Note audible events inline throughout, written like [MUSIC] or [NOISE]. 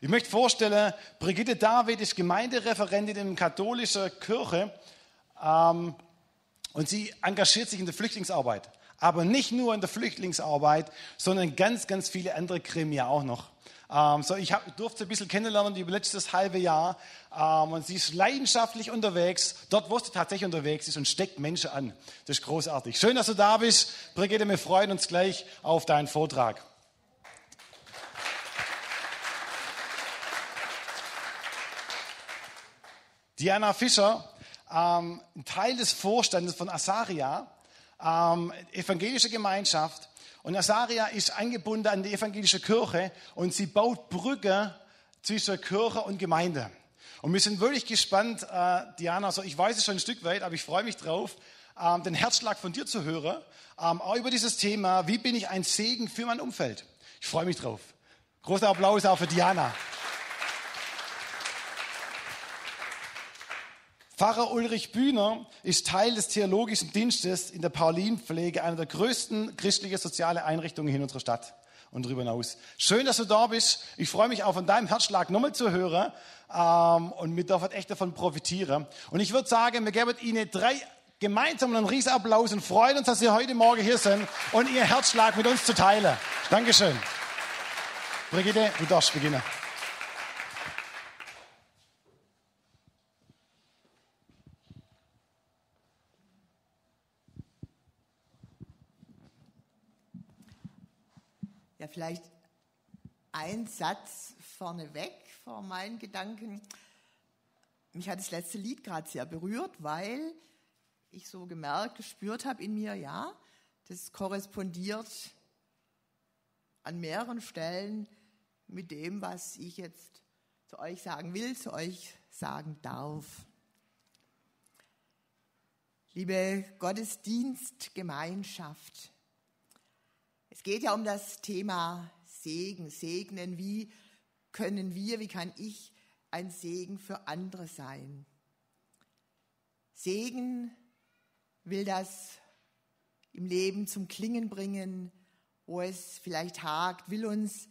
Ich möchte vorstellen, Brigitte David ist Gemeindereferentin in einer katholischen Kirche ähm, und sie engagiert sich in der Flüchtlingsarbeit. Aber nicht nur in der Flüchtlingsarbeit, sondern ganz, ganz viele andere Gremien auch noch. Ähm, so, ich hab, durfte sie ein bisschen kennenlernen über letztes halbe Jahr. Ähm, und sie ist leidenschaftlich unterwegs, dort, wo sie tatsächlich unterwegs ist und steckt Menschen an. Das ist großartig. Schön, dass du da bist. Brigitte, wir freuen uns gleich auf deinen Vortrag. Diana Fischer, ähm, ein Teil des Vorstandes von Asaria, ähm, evangelische Gemeinschaft. Und Asaria ist angebunden an die evangelische Kirche und sie baut Brücke zwischen Kirche und Gemeinde. Und wir sind wirklich gespannt, äh, Diana, also ich weiß es schon ein Stück weit, aber ich freue mich drauf, ähm, den Herzschlag von dir zu hören, ähm, auch über dieses Thema, wie bin ich ein Segen für mein Umfeld. Ich freue mich drauf. Großer Applaus auch für Diana. Pfarrer Ulrich Bühner ist Teil des theologischen Dienstes in der Paulinpflege, einer der größten christlichen sozialen Einrichtungen in unserer Stadt und darüber hinaus. Schön, dass du da bist. Ich freue mich auch von deinem Herzschlag nochmal zu hören ähm, und wir dürfen echt davon profitieren. Und ich würde sagen, wir geben Ihnen drei gemeinsam einen Riesenapplaus und freuen uns, dass Sie heute Morgen hier sind und Ihr Herzschlag mit uns zu teilen. Dankeschön. Brigitte, du darfst beginnen. Ja, vielleicht ein Satz vorneweg vor meinen Gedanken. Mich hat das letzte Lied gerade sehr berührt, weil ich so gemerkt, gespürt habe in mir, ja, das korrespondiert an mehreren Stellen mit dem, was ich jetzt zu euch sagen will, zu euch sagen darf. Liebe Gottesdienstgemeinschaft, es geht ja um das Thema Segen, segnen. Wie können wir, wie kann ich ein Segen für andere sein? Segen will das im Leben zum Klingen bringen, wo es vielleicht hakt, will uns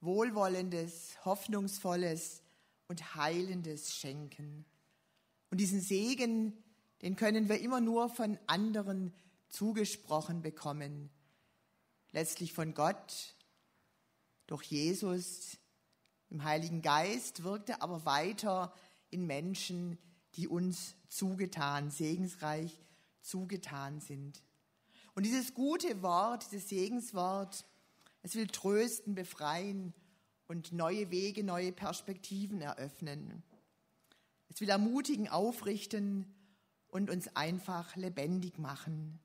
Wohlwollendes, Hoffnungsvolles und Heilendes schenken. Und diesen Segen, den können wir immer nur von anderen zugesprochen bekommen letztlich von Gott durch Jesus im Heiligen Geist, wirkte aber weiter in Menschen, die uns zugetan, segensreich zugetan sind. Und dieses gute Wort, dieses Segenswort, es will trösten, befreien und neue Wege, neue Perspektiven eröffnen. Es will ermutigen, aufrichten und uns einfach lebendig machen.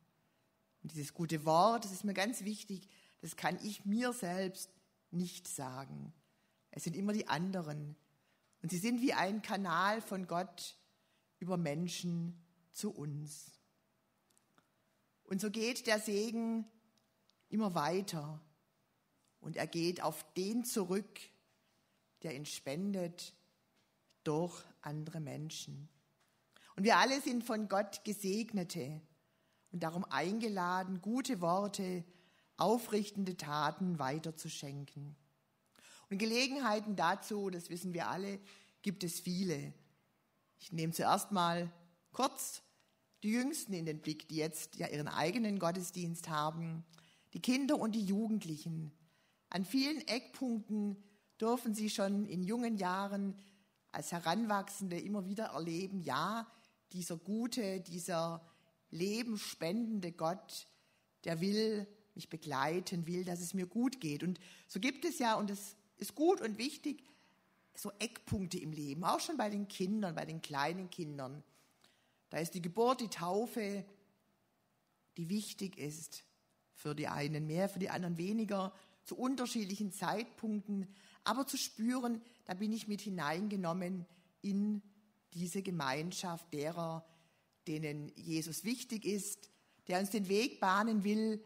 Und dieses gute Wort, das ist mir ganz wichtig, das kann ich mir selbst nicht sagen. Es sind immer die anderen. Und sie sind wie ein Kanal von Gott über Menschen zu uns. Und so geht der Segen immer weiter. Und er geht auf den zurück, der ihn spendet durch andere Menschen. Und wir alle sind von Gott Gesegnete und darum eingeladen, gute Worte, aufrichtende Taten weiterzuschenken. Und Gelegenheiten dazu, das wissen wir alle, gibt es viele. Ich nehme zuerst mal kurz die Jüngsten in den Blick, die jetzt ja ihren eigenen Gottesdienst haben, die Kinder und die Jugendlichen. An vielen Eckpunkten dürfen sie schon in jungen Jahren als Heranwachsende immer wieder erleben, ja, dieser gute, dieser Leben spendende Gott, der will mich begleiten, will, dass es mir gut geht. Und so gibt es ja, und es ist gut und wichtig, so Eckpunkte im Leben, auch schon bei den Kindern, bei den kleinen Kindern. Da ist die Geburt, die Taufe, die wichtig ist. Für die einen mehr, für die anderen weniger, zu unterschiedlichen Zeitpunkten. Aber zu spüren, da bin ich mit hineingenommen in diese Gemeinschaft derer, denen Jesus wichtig ist, der uns den Weg bahnen will,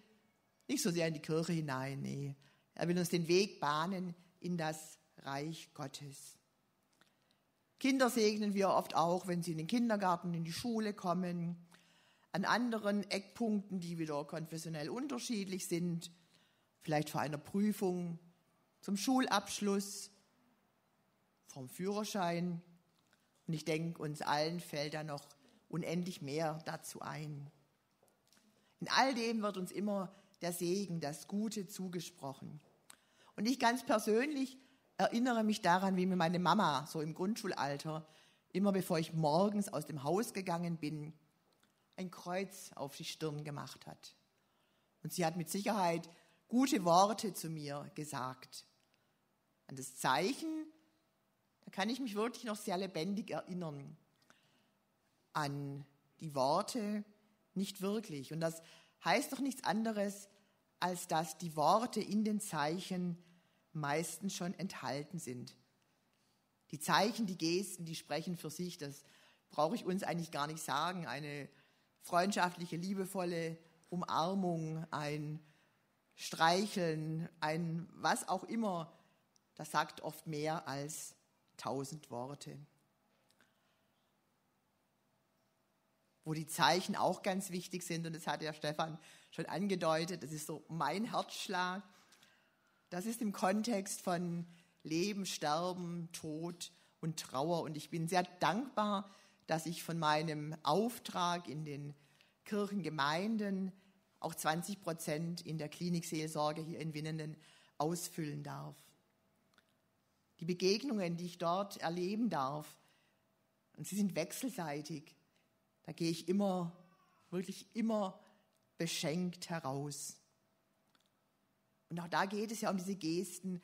nicht so sehr in die Kirche hinein, nee. Er will uns den Weg bahnen in das Reich Gottes. Kinder segnen wir oft auch, wenn sie in den Kindergarten, in die Schule kommen, an anderen Eckpunkten, die wieder konfessionell unterschiedlich sind, vielleicht vor einer Prüfung, zum Schulabschluss vom Führerschein. Und ich denke, uns allen fällt da noch unendlich mehr dazu ein. In all dem wird uns immer der Segen, das Gute zugesprochen. Und ich ganz persönlich erinnere mich daran, wie mir meine Mama so im Grundschulalter, immer bevor ich morgens aus dem Haus gegangen bin, ein Kreuz auf die Stirn gemacht hat. Und sie hat mit Sicherheit gute Worte zu mir gesagt. An das Zeichen, da kann ich mich wirklich noch sehr lebendig erinnern. An die Worte nicht wirklich. Und das heißt doch nichts anderes, als dass die Worte in den Zeichen meistens schon enthalten sind. Die Zeichen, die Gesten, die sprechen für sich, das brauche ich uns eigentlich gar nicht sagen. Eine freundschaftliche, liebevolle Umarmung, ein Streicheln, ein was auch immer, das sagt oft mehr als tausend Worte. Wo die Zeichen auch ganz wichtig sind, und das hat ja Stefan schon angedeutet, das ist so mein Herzschlag. Das ist im Kontext von Leben, Sterben, Tod und Trauer. Und ich bin sehr dankbar, dass ich von meinem Auftrag in den Kirchengemeinden auch 20 Prozent in der Klinikseelsorge hier in Winnenden ausfüllen darf. Die Begegnungen, die ich dort erleben darf, und sie sind wechselseitig, da gehe ich immer, wirklich immer beschenkt heraus. Und auch da geht es ja um diese Gesten,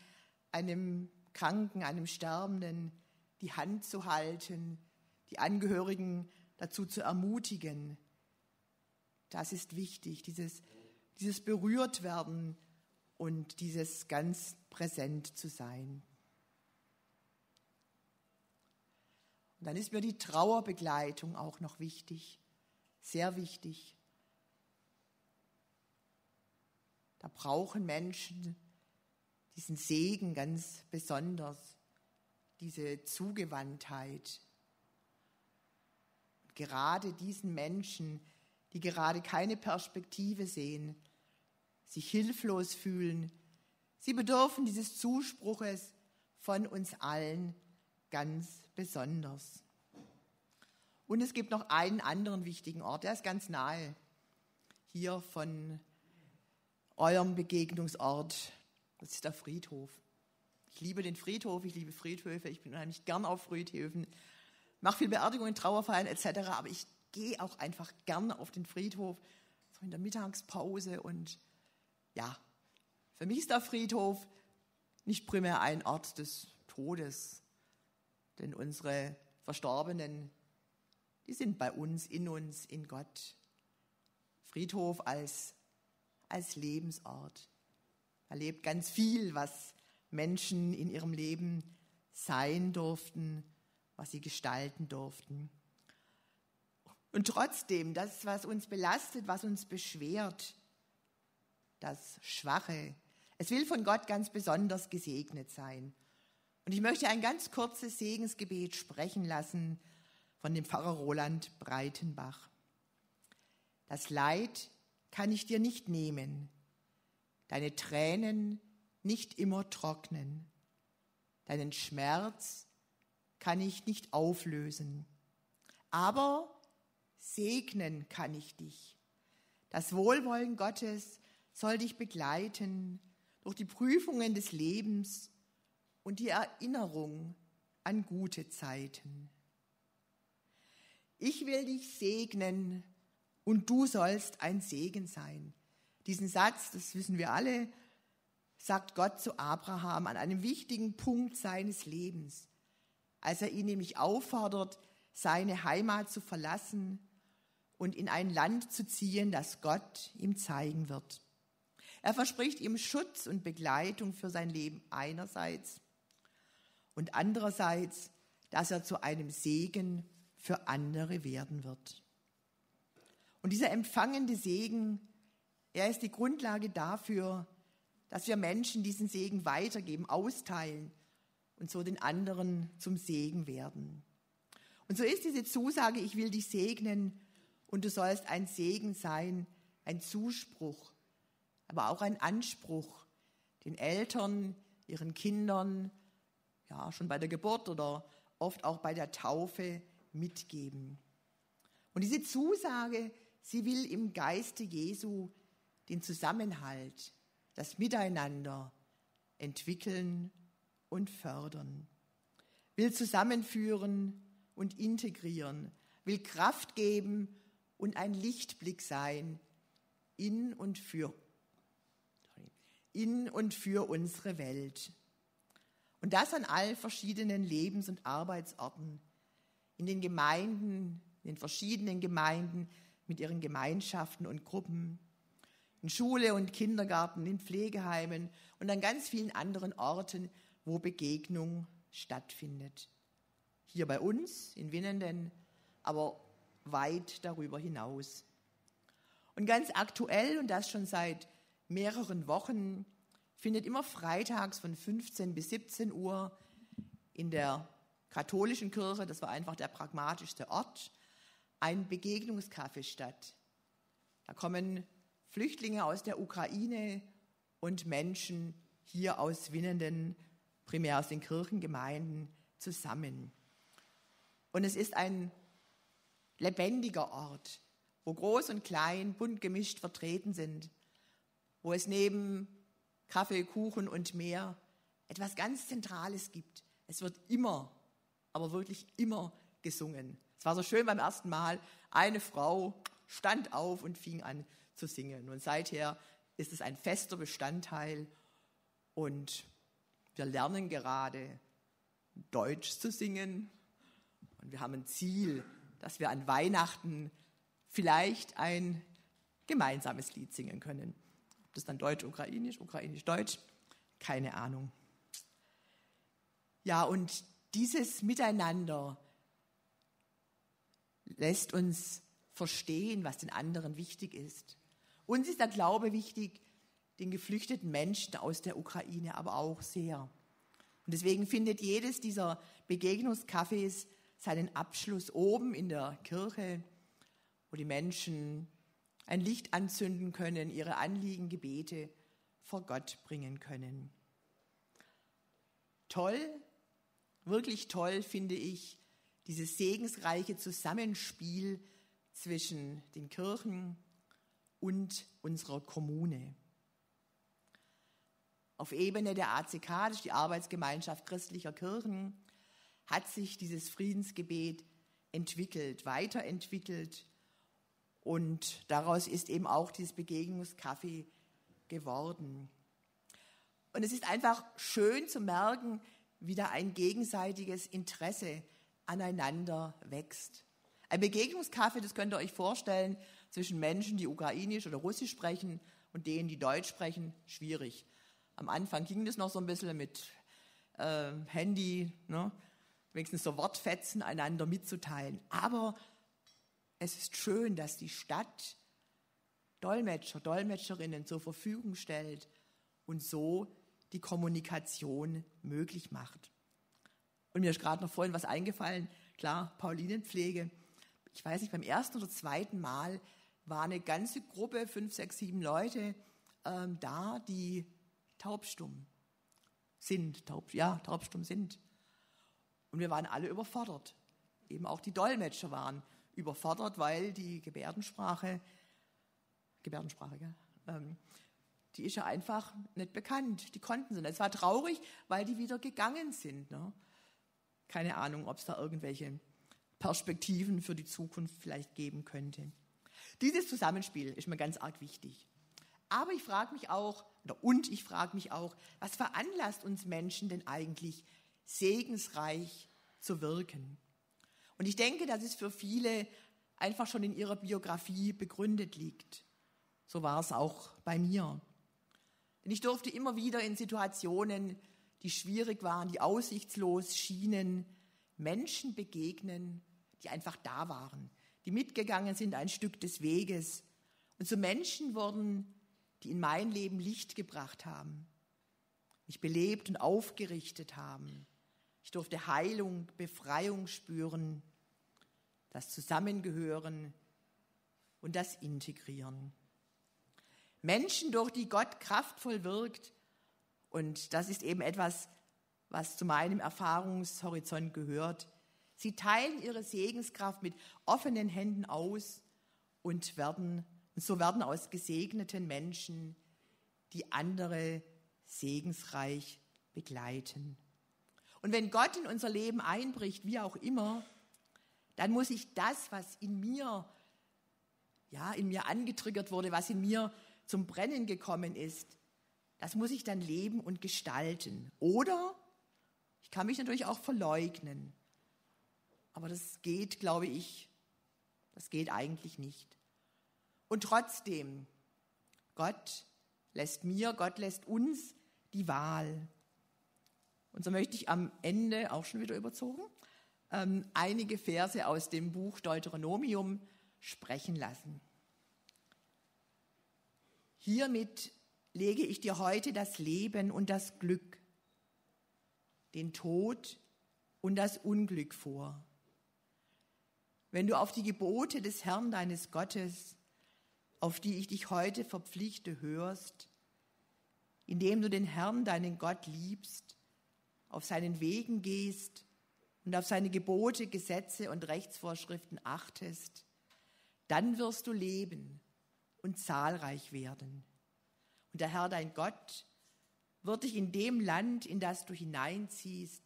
einem Kranken, einem Sterbenden die Hand zu halten, die Angehörigen dazu zu ermutigen. Das ist wichtig, dieses, dieses Berührtwerden und dieses ganz präsent zu sein. Und dann ist mir die Trauerbegleitung auch noch wichtig, sehr wichtig. Da brauchen Menschen diesen Segen ganz besonders, diese Zugewandtheit. Und gerade diesen Menschen, die gerade keine Perspektive sehen, sich hilflos fühlen, sie bedürfen dieses Zuspruches von uns allen ganz besonders. Und es gibt noch einen anderen wichtigen Ort, der ist ganz nahe hier von eurem Begegnungsort. Das ist der Friedhof. Ich liebe den Friedhof, ich liebe Friedhöfe, ich bin unheimlich gern auf Friedhöfen, mache viel Beerdigungen, Trauerfeiern etc., aber ich gehe auch einfach gern auf den Friedhof, so in der Mittagspause und ja, für mich ist der Friedhof nicht primär ein Ort des Todes, denn unsere Verstorbenen, die sind bei uns, in uns, in Gott. Friedhof als, als Lebensort. Erlebt ganz viel, was Menschen in ihrem Leben sein durften, was sie gestalten durften. Und trotzdem, das, was uns belastet, was uns beschwert, das Schwache, es will von Gott ganz besonders gesegnet sein. Und ich möchte ein ganz kurzes Segensgebet sprechen lassen von dem Pfarrer Roland Breitenbach. Das Leid kann ich dir nicht nehmen, deine Tränen nicht immer trocknen, deinen Schmerz kann ich nicht auflösen, aber segnen kann ich dich. Das Wohlwollen Gottes soll dich begleiten durch die Prüfungen des Lebens und die Erinnerung an gute Zeiten. Ich will dich segnen und du sollst ein Segen sein. Diesen Satz, das wissen wir alle, sagt Gott zu Abraham an einem wichtigen Punkt seines Lebens, als er ihn nämlich auffordert, seine Heimat zu verlassen und in ein Land zu ziehen, das Gott ihm zeigen wird. Er verspricht ihm Schutz und Begleitung für sein Leben einerseits und andererseits, dass er zu einem Segen für andere werden wird. Und dieser empfangende Segen, er ist die Grundlage dafür, dass wir Menschen diesen Segen weitergeben, austeilen und so den anderen zum Segen werden. Und so ist diese Zusage, ich will dich segnen und du sollst ein Segen sein, ein Zuspruch, aber auch ein Anspruch den Eltern, ihren Kindern, ja schon bei der Geburt oder oft auch bei der Taufe mitgeben. Und diese Zusage, sie will im Geiste Jesu den Zusammenhalt, das Miteinander entwickeln und fördern, will zusammenführen und integrieren, will Kraft geben und ein Lichtblick sein in und für in und für unsere Welt. Und das an all verschiedenen Lebens- und Arbeitsorten, in den Gemeinden, in den verschiedenen Gemeinden mit ihren Gemeinschaften und Gruppen, in Schule und Kindergarten, in Pflegeheimen und an ganz vielen anderen Orten, wo Begegnung stattfindet. Hier bei uns in Winnenden, aber weit darüber hinaus. Und ganz aktuell, und das schon seit mehreren Wochen, findet immer freitags von 15 bis 17 Uhr in der katholischen Kirche, das war einfach der pragmatischste Ort, ein Begegnungskaffee statt. Da kommen Flüchtlinge aus der Ukraine und Menschen hier aus Winnenden, primär aus den Kirchengemeinden, zusammen. Und es ist ein lebendiger Ort, wo groß und klein bunt gemischt vertreten sind, wo es neben Kaffee, Kuchen und mehr etwas ganz Zentrales gibt. Es wird immer, aber wirklich immer gesungen. Es war so schön beim ersten Mal. Eine Frau stand auf und fing an zu singen. Und seither ist es ein fester Bestandteil und wir lernen gerade Deutsch zu singen. Und wir haben ein Ziel, dass wir an Weihnachten vielleicht ein gemeinsames Lied singen können. Das dann Deutsch-Ukrainisch, Ukrainisch-Deutsch, keine Ahnung. Ja, und dieses Miteinander lässt uns verstehen, was den anderen wichtig ist. Uns ist der Glaube wichtig, den geflüchteten Menschen aus der Ukraine aber auch sehr. Und deswegen findet jedes dieser Begegnungscafés seinen Abschluss oben in der Kirche, wo die Menschen ein Licht anzünden können, ihre Anliegen, Gebete vor Gott bringen können. Toll, wirklich toll finde ich dieses segensreiche Zusammenspiel zwischen den Kirchen und unserer Kommune. Auf Ebene der ACK, das ist die Arbeitsgemeinschaft christlicher Kirchen, hat sich dieses Friedensgebet entwickelt, weiterentwickelt und daraus ist eben auch dieses Begegnungskaffee geworden. Und es ist einfach schön zu merken, wie da ein gegenseitiges Interesse aneinander wächst. Ein Begegnungskaffee, das könnt ihr euch vorstellen, zwischen Menschen, die ukrainisch oder russisch sprechen und denen, die deutsch sprechen, schwierig. Am Anfang ging das noch so ein bisschen mit äh, Handy, ne? wenigstens so Wortfetzen einander mitzuteilen. Aber es ist schön, dass die Stadt Dolmetscher, Dolmetscherinnen zur Verfügung stellt und so die Kommunikation möglich macht. Und mir ist gerade noch vorhin was eingefallen. Klar, Paulinenpflege. Ich weiß nicht, beim ersten oder zweiten Mal war eine ganze Gruppe, fünf, sechs, sieben Leute ähm, da, die taubstumm sind, taub, ja, taubstumm sind. Und wir waren alle überfordert. Eben auch die Dolmetscher waren überfordert, weil die Gebärdensprache, Gebärdensprache, gell? Ähm, die ist ja einfach nicht bekannt. Die konnten sie nicht. Es war traurig, weil die wieder gegangen sind. Ne? Keine Ahnung, ob es da irgendwelche Perspektiven für die Zukunft vielleicht geben könnte. Dieses Zusammenspiel ist mir ganz arg wichtig. Aber ich frage mich auch, oder und ich frage mich auch, was veranlasst uns Menschen denn eigentlich segensreich zu wirken? Und ich denke, dass es für viele einfach schon in ihrer Biografie begründet liegt. So war es auch bei mir. Denn ich durfte immer wieder in Situationen, die schwierig waren, die aussichtslos schienen, Menschen begegnen, die einfach da waren, die mitgegangen sind ein Stück des Weges und zu Menschen wurden, die in mein Leben Licht gebracht haben, mich belebt und aufgerichtet haben. Ich durfte Heilung, Befreiung spüren, das Zusammengehören und das Integrieren. Menschen, durch die Gott kraftvoll wirkt, und das ist eben etwas, was zu meinem Erfahrungshorizont gehört. Sie teilen ihre Segenskraft mit offenen Händen aus und werden, und so werden aus gesegneten Menschen, die andere segensreich begleiten. Und wenn Gott in unser Leben einbricht, wie auch immer, dann muss ich das, was in mir, ja, in mir angetriggert wurde, was in mir zum Brennen gekommen ist, das muss ich dann leben und gestalten. Oder ich kann mich natürlich auch verleugnen. Aber das geht, glaube ich, das geht eigentlich nicht. Und trotzdem, Gott lässt mir, Gott lässt uns die Wahl. Und so möchte ich am Ende, auch schon wieder überzogen, ähm, einige Verse aus dem Buch Deuteronomium sprechen lassen. Hiermit lege ich dir heute das Leben und das Glück, den Tod und das Unglück vor. Wenn du auf die Gebote des Herrn deines Gottes, auf die ich dich heute verpflichte, hörst, indem du den Herrn, deinen Gott, liebst, auf seinen Wegen gehst und auf seine Gebote, Gesetze und Rechtsvorschriften achtest, dann wirst du leben und zahlreich werden. Und der Herr, dein Gott, wird dich in dem Land, in das du hineinziehst,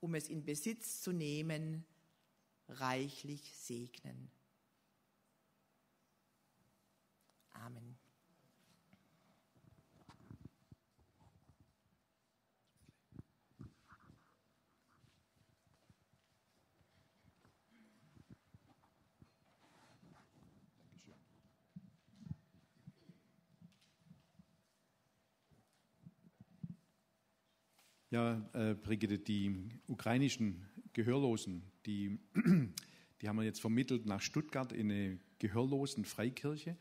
um es in Besitz zu nehmen, reichlich segnen. Amen. Ja, äh, Brigitte, die ukrainischen Gehörlosen, die, die haben wir jetzt vermittelt nach Stuttgart in eine Gehörlosen-Freikirche.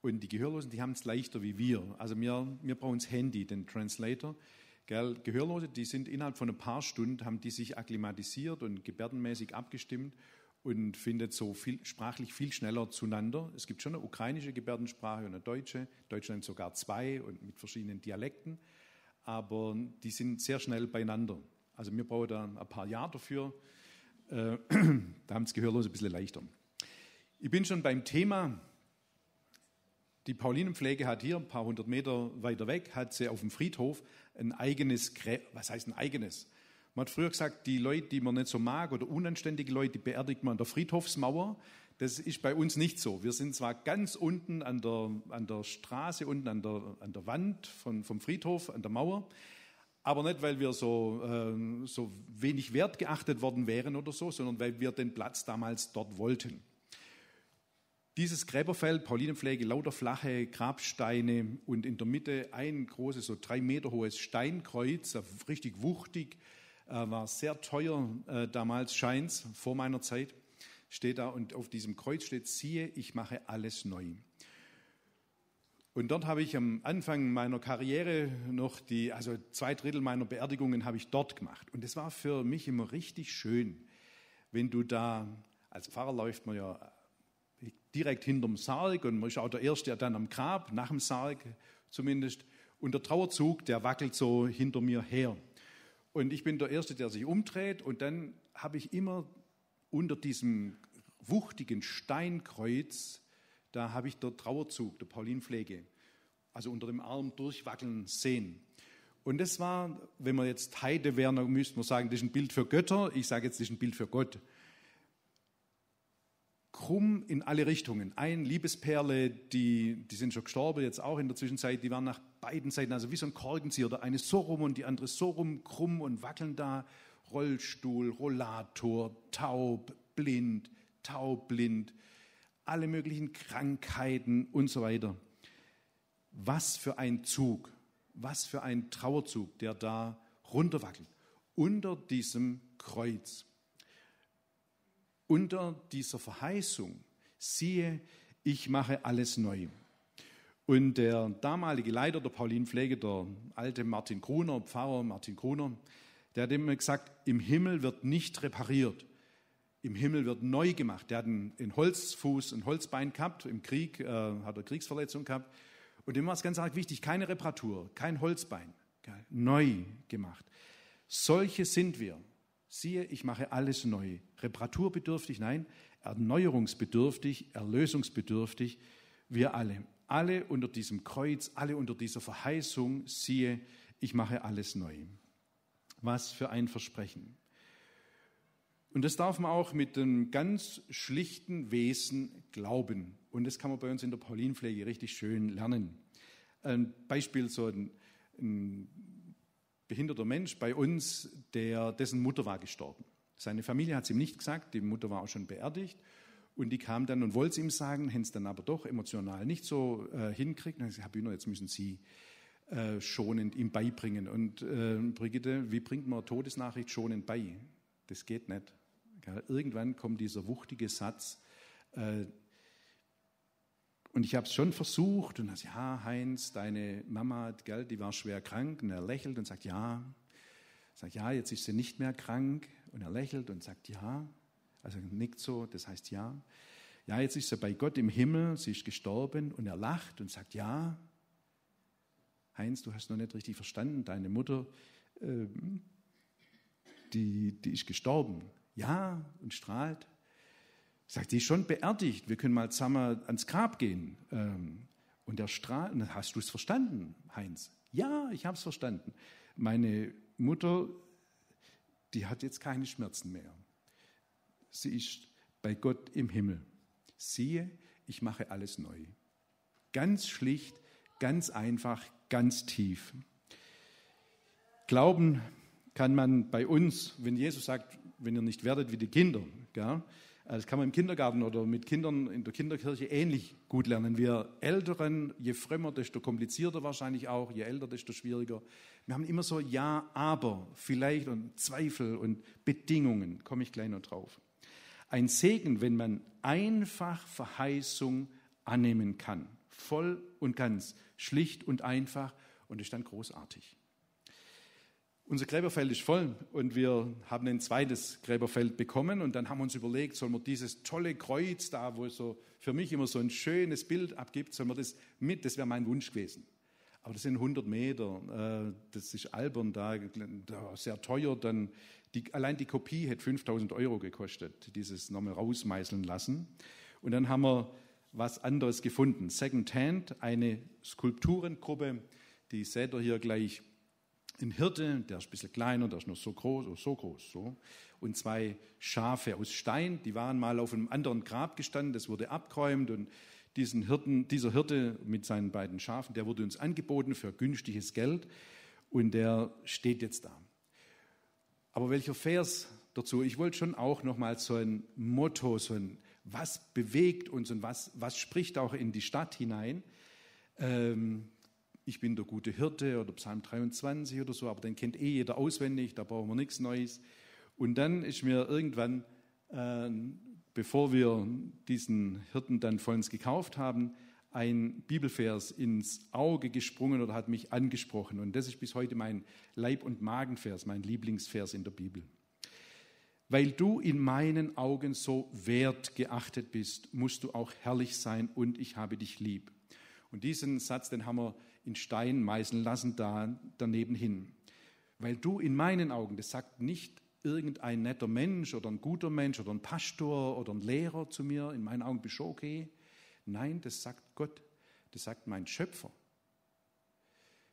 Und die Gehörlosen, die haben es leichter wie wir. Also wir, wir brauchen das Handy, den Translator. Gell? Gehörlose, die sind innerhalb von ein paar Stunden, haben die sich akklimatisiert und gebärdenmäßig abgestimmt und findet so viel, sprachlich viel schneller zueinander. Es gibt schon eine ukrainische Gebärdensprache und eine deutsche, Deutschland sogar zwei und mit verschiedenen Dialekten aber die sind sehr schnell beieinander. Also wir brauchen da ein paar Jahre dafür. Äh, [CLEARS THROAT] da haben es Gehörlose ein bisschen leichter. Ich bin schon beim Thema. Die Paulinenpflege hat hier ein paar hundert Meter weiter weg, hat sie auf dem Friedhof ein eigenes, was heißt ein eigenes? Man hat früher gesagt, die Leute, die man nicht so mag oder unanständige Leute, die beerdigt man an der Friedhofsmauer. Das ist bei uns nicht so. Wir sind zwar ganz unten an der, an der Straße, unten an der, an der Wand von, vom Friedhof, an der Mauer, aber nicht, weil wir so, äh, so wenig wert geachtet worden wären oder so, sondern weil wir den Platz damals dort wollten. Dieses Gräberfeld, Paulinenpflege, lauter flache Grabsteine und in der Mitte ein großes, so drei Meter hohes Steinkreuz, richtig wuchtig, äh, war sehr teuer äh, damals, scheint's, vor meiner Zeit steht da und auf diesem Kreuz steht, siehe, ich mache alles neu. Und dort habe ich am Anfang meiner Karriere noch die, also zwei Drittel meiner Beerdigungen habe ich dort gemacht. Und es war für mich immer richtig schön, wenn du da, als Pfarrer läuft man ja direkt hinterm Sarg und man ist auch der Erste dann am Grab, nach dem Sarg zumindest. Und der Trauerzug, der wackelt so hinter mir her. Und ich bin der Erste, der sich umdreht und dann habe ich immer unter diesem wuchtigen Steinkreuz, da habe ich der Trauerzug, der Paulinpflege, also unter dem Arm durchwackeln sehen. Und das war, wenn man jetzt Heide wäre, dann müsste man sagen, das ist ein Bild für Götter. Ich sage jetzt, das ist ein Bild für Gott. Krumm in alle Richtungen. Ein Liebesperle, die, die sind schon gestorben, jetzt auch in der Zwischenzeit, die waren nach beiden Seiten, also wie so ein Korkenzieher, der eine so rum und die andere so rum, krumm und wackeln da. Rollstuhl, Rollator, taub, blind, taubblind, alle möglichen Krankheiten und so weiter. Was für ein Zug, was für ein Trauerzug, der da runterwackelt, unter diesem Kreuz, unter dieser Verheißung, siehe, ich mache alles neu. Und der damalige Leiter der Paulinpflege, der alte Martin Gruner, Pfarrer Martin Gruner, der hat immer gesagt, im Himmel wird nicht repariert, im Himmel wird neu gemacht. Der hat einen, Holzfuß, ein Holzbein gehabt, im Krieg äh, hat er Kriegsverletzung gehabt. Und dem war es ganz arg wichtig, keine Reparatur, kein Holzbein, gell, neu gemacht. Solche sind wir. Siehe, ich mache alles neu. Reparaturbedürftig, nein, erneuerungsbedürftig, erlösungsbedürftig. Wir alle, alle unter diesem Kreuz, alle unter dieser Verheißung, siehe, ich mache alles neu. Was für ein Versprechen. Und das darf man auch mit einem ganz schlichten Wesen glauben. Und das kann man bei uns in der Paulinpflege richtig schön lernen. Ein Beispiel, so ein, ein behinderter Mensch bei uns, der, dessen Mutter war gestorben. Seine Familie hat es ihm nicht gesagt, die Mutter war auch schon beerdigt. Und die kam dann und wollte es ihm sagen, hätten es dann aber doch emotional nicht so äh, hinkriegt. Und dann Herr Bühner, jetzt müssen Sie äh, schonend ihm beibringen. Und äh, Brigitte, wie bringt man Todesnachricht schonend bei? Das geht nicht. Irgendwann kommt dieser wuchtige Satz. Äh, und ich habe es schon versucht und sagt, ja, Heinz, deine Mama, die war schwer krank. Und er lächelt und sagt, ja. Sagt, ja, jetzt ist sie nicht mehr krank. Und er lächelt und sagt, ja. Also nickt so, das heißt ja. Ja, jetzt ist sie bei Gott im Himmel, sie ist gestorben und er lacht und sagt, ja. Heinz, du hast noch nicht richtig verstanden, deine Mutter, äh, die, die ist gestorben. Ja, und strahlt. Sagt, sie ist schon beerdigt, wir können mal zusammen ans Grab gehen. Ähm, und er strahlt, hast du es verstanden, Heinz? Ja, ich habe es verstanden. Meine Mutter, die hat jetzt keine Schmerzen mehr. Sie ist bei Gott im Himmel. Siehe, ich mache alles neu. Ganz schlicht, ganz einfach, ganz tief. Glauben kann man bei uns, wenn Jesus sagt, wenn ihr nicht werdet wie die Kinder, gell? das kann man im Kindergarten oder mit Kindern in der Kinderkirche ähnlich gut lernen. Wir Älteren, je frömmer, desto komplizierter wahrscheinlich auch, je älter, desto schwieriger. Wir haben immer so Ja, aber, vielleicht und Zweifel und Bedingungen, komme ich gleich noch drauf. Ein Segen, wenn man einfach Verheißung annehmen kann. Voll und ganz, schlicht und einfach und ist dann großartig. Unser Gräberfeld ist voll und wir haben ein zweites Gräberfeld bekommen und dann haben wir uns überlegt, sollen wir dieses tolle Kreuz da, wo es so für mich immer so ein schönes Bild abgibt, sollen wir das mit, das wäre mein Wunsch gewesen. Aber das sind 100 Meter, äh, das ist albern da, sehr teuer, dann die, allein die Kopie hätte 5000 Euro gekostet, dieses nochmal rausmeißeln lassen. Und dann haben wir was anderes gefunden. Second Hand, eine Skulpturengruppe, die seht ihr hier gleich. Ein Hirte, der ist ein bisschen kleiner, der ist nur so groß oder so groß. So. Und zwei Schafe aus Stein, die waren mal auf einem anderen Grab gestanden, das wurde abgeräumt und diesen Hirten, dieser Hirte mit seinen beiden Schafen, der wurde uns angeboten für günstiges Geld und der steht jetzt da. Aber welcher Vers dazu? Ich wollte schon auch nochmal so ein Motto, so ein, was bewegt uns und was, was spricht auch in die Stadt hinein. Ähm, ich bin der gute Hirte oder Psalm 23 oder so, aber den kennt eh jeder auswendig, da brauchen wir nichts Neues. Und dann ist mir irgendwann, äh, bevor wir diesen Hirten dann vollends gekauft haben, ein Bibelvers ins Auge gesprungen oder hat mich angesprochen. Und das ist bis heute mein Leib- und Magenvers, mein Lieblingsvers in der Bibel. Weil du in meinen Augen so wertgeachtet bist, musst du auch herrlich sein und ich habe dich lieb. Und diesen Satz, den haben wir in Stein meißeln lassen, da daneben hin. Weil du in meinen Augen, das sagt nicht irgendein netter Mensch oder ein guter Mensch oder ein Pastor oder ein Lehrer zu mir, in meinen Augen bist du okay, Nein, das sagt Gott. Das sagt mein Schöpfer.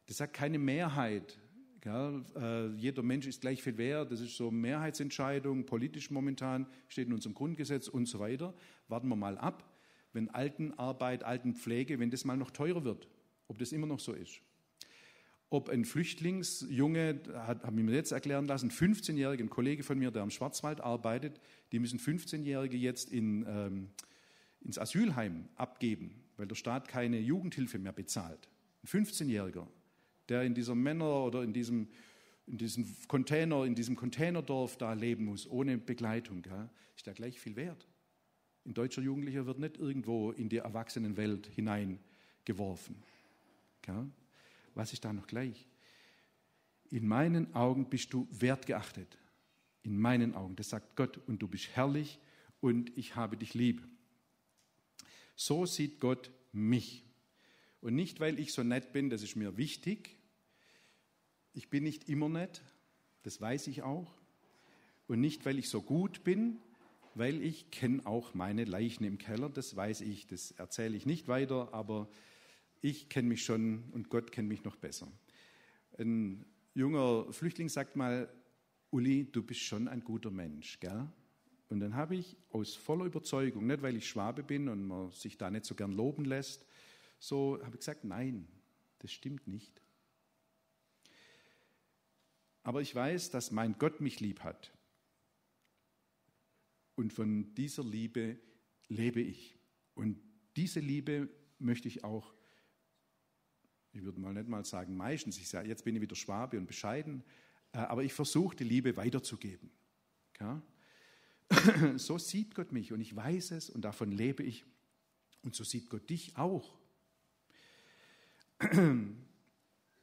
Das sagt keine Mehrheit. Äh, jeder Mensch ist gleich viel wert. Das ist so eine Mehrheitsentscheidung, politisch momentan, steht in unserem Grundgesetz und so weiter. Warten wir mal ab, wenn Altenarbeit, Altenpflege, wenn das mal noch teurer wird, ob das immer noch so ist. Ob ein Flüchtlingsjunge, hat, habe ich mir jetzt erklären lassen, 15-jähriger, ein Kollege von mir, der am Schwarzwald arbeitet, die müssen 15-Jährige jetzt in ähm, ins Asylheim abgeben, weil der Staat keine Jugendhilfe mehr bezahlt. Ein 15-Jähriger, der in dieser Männer- oder in diesem, in diesem Container, in diesem Containerdorf da leben muss, ohne Begleitung, ja, ist der gleich viel wert. Ein deutscher Jugendlicher wird nicht irgendwo in die Erwachsenenwelt hineingeworfen. Ja. Was ist da noch gleich? In meinen Augen bist du wertgeachtet. In meinen Augen, das sagt Gott, und du bist herrlich und ich habe dich lieb. So sieht Gott mich. Und nicht, weil ich so nett bin, das ist mir wichtig. Ich bin nicht immer nett. das weiß ich auch. Und nicht, weil ich so gut bin, weil ich kenne auch meine Leichen im Keller, das weiß ich, das erzähle ich nicht weiter, aber ich kenne mich schon und Gott kennt mich noch besser. Ein junger Flüchtling sagt mal, Uli, du bist schon ein guter Mensch, gell? Und dann habe ich aus voller Überzeugung, nicht weil ich Schwabe bin und man sich da nicht so gern loben lässt, so habe ich gesagt, nein, das stimmt nicht. Aber ich weiß, dass mein Gott mich lieb hat. Und von dieser Liebe lebe ich. Und diese Liebe möchte ich auch, ich würde mal nicht mal sagen meistens, ich sage, jetzt bin ich wieder Schwabe und bescheiden, äh, aber ich versuche die Liebe weiterzugeben. [CLEARS THROAT] So sieht Gott mich und ich weiß es und davon lebe ich. Und so sieht Gott dich auch. [CLEARS THROAT]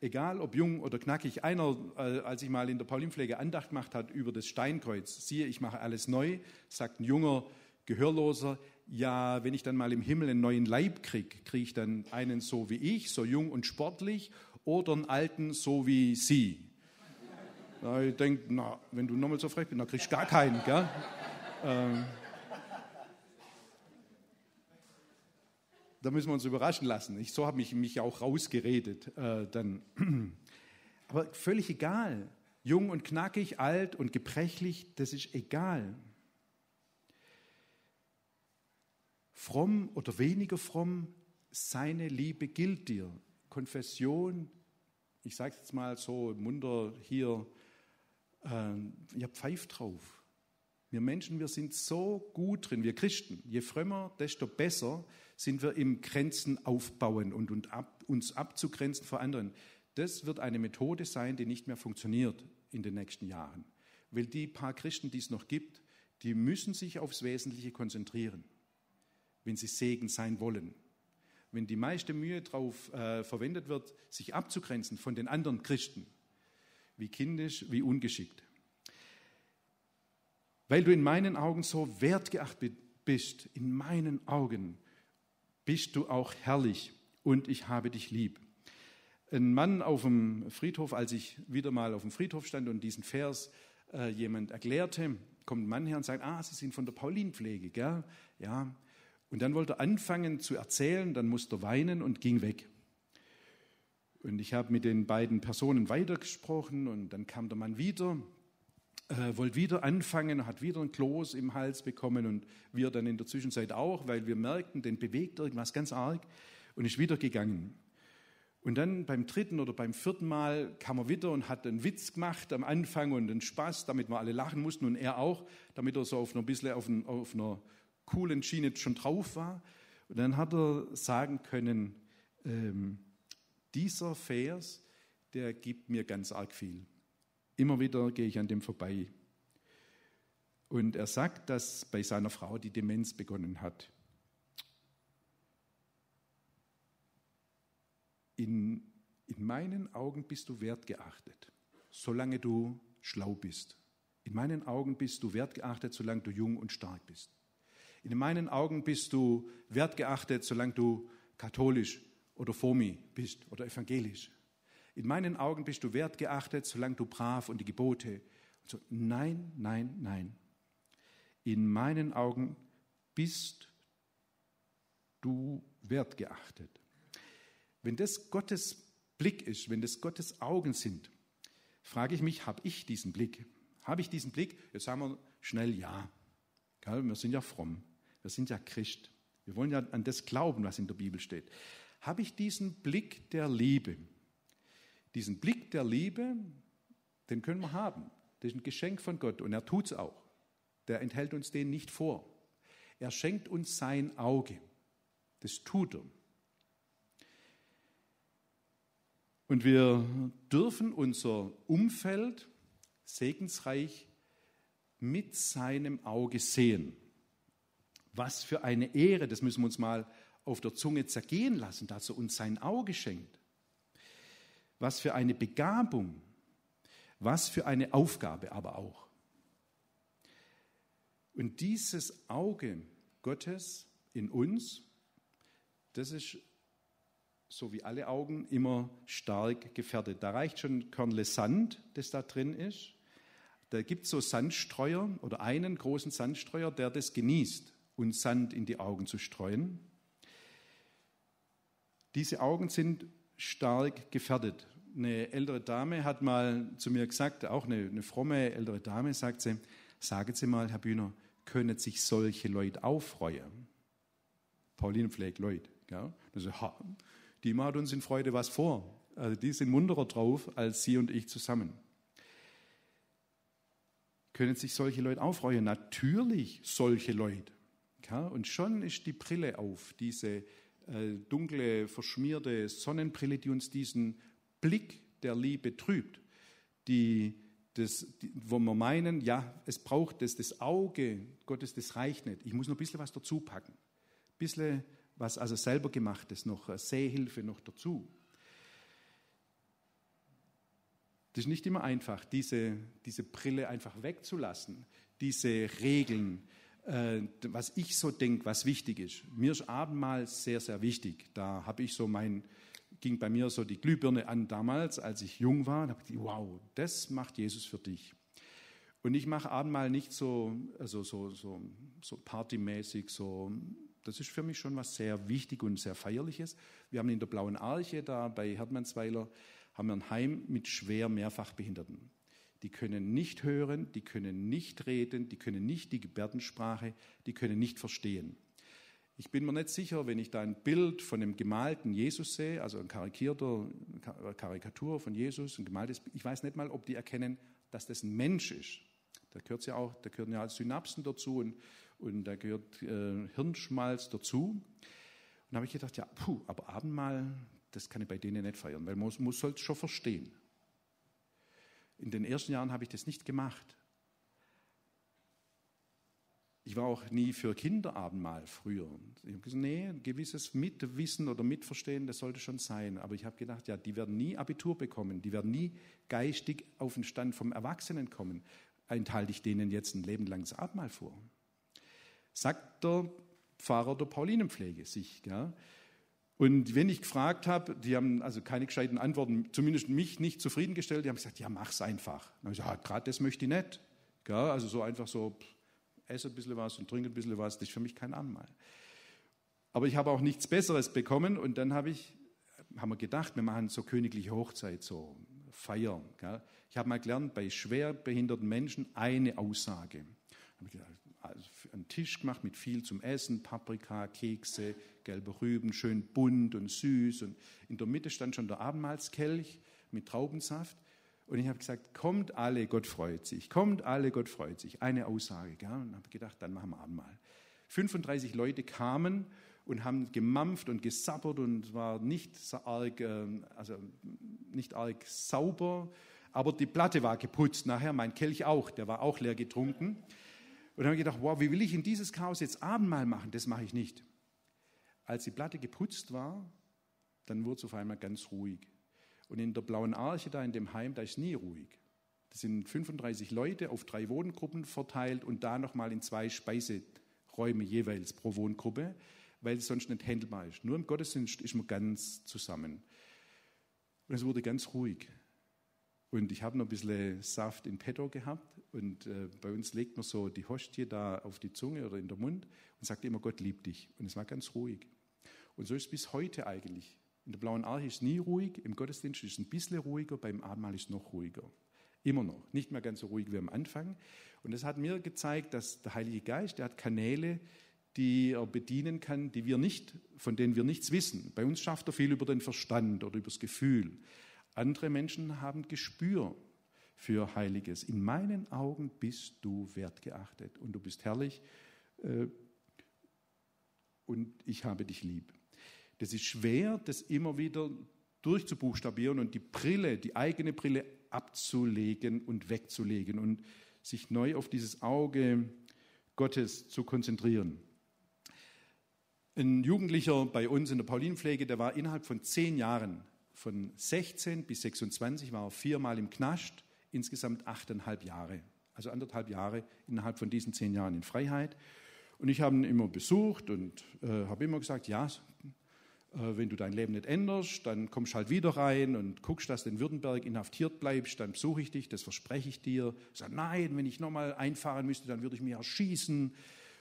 Egal ob jung oder knackig, einer, äh, als ich mal in der Paulinpflege Andacht gemacht hat über das Steinkreuz, siehe, ich mache alles neu, sagt ein junger Gehörloser, ja, wenn ich dann mal im Himmel einen neuen Leib kriege, kriege ich dann einen so wie ich, so jung und sportlich, oder einen alten so wie Sie. Na, ich denke, na, wenn du nochmal so frech bist, dann kriegst du gar keinen. Gell? ähm, da müssen wir uns überraschen lassen. Ich, so habe ich mich auch rausgeredet. Äh, dann. Aber völlig egal. Jung und knackig, alt und gebrechlich, das ist egal. Fromm oder weniger fromm, seine Liebe gilt dir. Konfession, ich sage es jetzt mal so munter hier, äh, ihr pfeift drauf. Wir Menschen, wir sind so gut drin, wir Christen. Je frömmer, desto besser sind wir im Grenzen aufbauen und, und ab, uns abzugrenzen vor anderen. Das wird eine Methode sein, die nicht mehr funktioniert in den nächsten Jahren. Weil die paar Christen, die es noch gibt, die müssen sich aufs Wesentliche konzentrieren, wenn sie Segen sein wollen. Wenn die meiste Mühe darauf äh, verwendet wird, sich abzugrenzen von den anderen Christen, wie kindisch, wie ungeschickt. Weil du in meinen Augen so wertgeachtet bist, in meinen Augen bist du auch herrlich und ich habe dich lieb. Ein Mann auf dem Friedhof, als ich wieder mal auf dem Friedhof stand und diesen Vers äh, jemand erklärte, kommt ein Mann her und sagt, ah, Sie sind von der Paulinpflege, gell? Ja. Und dann wollte er anfangen zu erzählen, dann musste er weinen und ging weg. Und ich habe mit den beiden Personen weitergesprochen und dann kam der Mann wieder äh, wollte wieder anfangen, hat wieder ein Kloß im Hals bekommen und wir dann in der Zwischenzeit auch, weil wir merkten, den bewegt irgendwas ganz arg und ist wieder gegangen. Und dann beim dritten oder beim vierten Mal kam er wieder und hat einen Witz gemacht am Anfang und einen Spaß, damit wir alle lachen mussten und er auch, damit er so auf einer, bisschen auf, ein, auf einer coolen Schiene schon drauf war. Und dann hat er sagen können, ähm, dieser Vers, der gibt mir ganz arg viel. Immer wieder gehe ich an dem vorbei. Und er sagt, dass bei seiner Frau die Demenz begonnen hat. In, in meinen Augen bist du wertgeachtet, solange du schlau bist. In meinen Augen bist du wertgeachtet, solange du jung und stark bist. In meinen Augen bist du wertgeachtet, solange du katholisch oder FOMI bist oder evangelisch. In meinen Augen bist du wertgeachtet, solange du brav und die Gebote. Und so, nein, nein, nein. In meinen Augen bist du wertgeachtet. Wenn das Gottes Blick ist, wenn das Gottes Augen sind, frage ich mich, habe ich diesen Blick? Habe ich diesen Blick? Jetzt sagen wir schnell ja. Wir sind ja fromm. Wir sind ja Christ. Wir wollen ja an das glauben, was in der Bibel steht. Habe ich diesen Blick der Liebe? Diesen Blick der Liebe, den können wir haben. Das ist ein Geschenk von Gott und er tut es auch. Der enthält uns den nicht vor. Er schenkt uns sein Auge. Das tut er. Und wir dürfen unser Umfeld segensreich mit seinem Auge sehen. Was für eine Ehre, das müssen wir uns mal auf der Zunge zergehen lassen, dass er uns sein Auge schenkt. Was für eine Begabung, was für eine Aufgabe aber auch. Und dieses Auge Gottes in uns, das ist so wie alle Augen immer stark gefährdet. Da reicht schon Körnle Sand, das da drin ist. Da gibt es so Sandstreuer oder einen großen Sandstreuer, der das genießt, uns Sand in die Augen zu streuen. Diese Augen sind stark gefährdet. Eine ältere Dame hat mal zu mir gesagt, auch eine, eine fromme ältere Dame, sagt sie, sagen Sie mal, Herr Bühner, können sich solche Leute aufreuen? Pauline pflegt Leute. Ja? Also, ha, die macht uns in Freude was vor. Also die sind munterer drauf als Sie und ich zusammen. Können sich solche Leute aufreuen? Natürlich solche Leute. Ja? Und schon ist die Brille auf, diese äh, dunkle, verschmierte Sonnenbrille, die uns diesen Blick der Liebe trübt, die, das, die, wo wir meinen, ja, es braucht das, das Auge Gottes, das reicht nicht. Ich muss noch ein bisschen was dazu packen. Ein bisschen was also selber gemachtes, noch Sehhilfe noch dazu. Das ist nicht immer einfach, diese, diese Brille einfach wegzulassen, diese Regeln, was ich so denke, was wichtig ist. Mir ist Abendmahl sehr, sehr wichtig. Da habe ich so mein, ging bei mir so die Glühbirne an damals, als ich jung war. Da habe ich gedacht, wow, das macht Jesus für dich. Und ich mache Abendmahl nicht so, also so, so, so partymäßig, so, das ist für mich schon was sehr wichtig und sehr feierliches. Wir haben in der Blauen Arche da bei Herdmannsweiler haben wir ein Heim mit schwer Mehrfachbehinderten. Die können nicht hören, die können nicht reden, die können nicht die Gebärdensprache, die können nicht verstehen. Ich bin mir nicht sicher, wenn ich da ein Bild von einem gemalten Jesus sehe, also eine karikierter Karikatur von Jesus, ein gemaltes, ich weiß nicht mal, ob die erkennen, dass das ein Mensch ist. Da gehört ja auch, da gehören ja Synapsen dazu und, und da gehört äh, Hirnschmalz dazu. Und da habe ich gedacht, ja, puh, aber Abendmahl, das kann ich bei denen nicht feiern, weil man muss es schon verstehen. In den ersten Jahren habe ich das nicht gemacht. Ich war auch nie für Kinderabendmahl früher. Ich habe gesagt, nee, ein gewisses Mitwissen oder Mitverstehen, das sollte schon sein. Aber ich habe gedacht, ja, die werden nie Abitur bekommen, die werden nie geistig auf den Stand vom Erwachsenen kommen. Enthalte ich denen jetzt ein Leben lang das Abendmahl vor? Sagt der Pfarrer der Paulinenpflege sich. Ja? Und wenn ich gefragt habe, die haben also keine gescheiten Antworten, zumindest mich nicht zufriedengestellt, die haben gesagt, ja, mach's einfach. Dann habe ich gesagt, ja, gerade das möchte ich nicht. Ja, also so einfach so, pff, esse ein bisschen was und trinke ein bisschen was, das ist für mich kein Anmal. Aber ich habe auch nichts Besseres bekommen und dann habe ich, haben wir gedacht, wir machen so königliche Hochzeit, so Feiern. Gell? Ich habe mal gelernt, bei schwer behinderten Menschen eine Aussage. Habe ich gedacht, also einen Tisch gemacht mit viel zum Essen, Paprika, Kekse, gelbe Rüben, schön bunt und süß. Und in der Mitte stand schon der Abendmahlskelch mit Traubensaft. Und ich habe gesagt, kommt alle, Gott freut sich. Kommt alle, Gott freut sich. Eine Aussage. Gell? Und habe gedacht, dann machen wir Abendmahl. 35 Leute kamen und haben gemampft und gesabbert und war nicht arg, ähm, also nicht arg sauber, aber die Platte war geputzt. Nachher mein Kelch auch, der war auch leer getrunken. Und dann habe ich gedacht, wow, wie will ich in dieses Chaos jetzt Abendmahl machen? Das mache ich nicht. Als die Platte geputzt war, dann wurde es auf einmal ganz ruhig. Und in der blauen Arche da in dem Heim, da ist nie ruhig. Das sind 35 Leute auf drei Wohngruppen verteilt und da nochmal in zwei Speiseräume jeweils pro Wohngruppe, weil es sonst nicht handelbar ist. Nur im Gottesdienst ist man ganz zusammen. Und es wurde ganz ruhig. Und ich habe noch ein bisschen Saft in petto gehabt. Und äh, bei uns legt man so die Hostie da auf die Zunge oder in den Mund und sagt immer, Gott liebt dich. Und es war ganz ruhig. Und so ist es bis heute eigentlich. In der Blauen Arche ist es nie ruhig, im Gottesdienst ist es ein bisschen ruhiger, beim Abendmahl ist es noch ruhiger. Immer noch. Nicht mehr ganz so ruhig wie am Anfang. Und das hat mir gezeigt, dass der Heilige Geist, der hat Kanäle, die er bedienen kann, die wir nicht, von denen wir nichts wissen. Bei uns schafft er viel über den Verstand oder über das Gefühl. Andere Menschen haben Gespür für Heiliges. In meinen Augen bist du wertgeachtet und du bist herrlich äh, und ich habe dich lieb. Das ist schwer, das immer wieder durchzubuchstabieren und die Brille, die eigene Brille abzulegen und wegzulegen und sich neu auf dieses Auge Gottes zu konzentrieren. Ein Jugendlicher bei uns in der Paulinenpflege, der war innerhalb von zehn Jahren von 16 bis 26 war er viermal im Knast, insgesamt achteinhalb Jahre. Also anderthalb Jahre innerhalb von diesen zehn Jahren in Freiheit. Und ich habe ihn immer besucht und äh, habe immer gesagt, ja, Äh, wenn du dein Leben nicht änderst, dann kommst halt wieder rein und guckst, dass du in Württemberg inhaftiert bleibst, dann besuche ich dich, das verspreche ich dir. Ich sage, nein, wenn ich nochmal einfahren müsste, dann würde ich mich erschießen.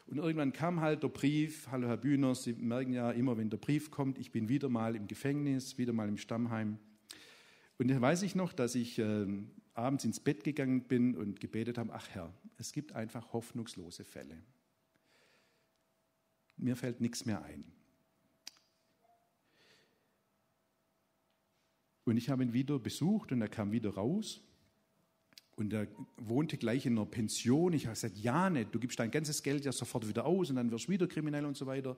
Und irgendwann kam halt der Brief, hallo Herr Bühner, Sie merken ja immer, wenn der Brief kommt, ich bin wieder mal im Gefängnis, wieder mal im Stammheim. Und dann weiß ich noch, dass ich äh, abends ins Bett gegangen bin und gebetet habe, ach Herr, es gibt einfach hoffnungslose Fälle. Mir fällt nichts mehr ein. Und ich habe ihn wieder besucht und er kam wieder raus. Und er wohnte gleich in einer Pension. Ich habe gesagt, ja nicht, du gibst dein ganzes Geld ja sofort wieder aus und dann wirst du wieder kriminell und so weiter.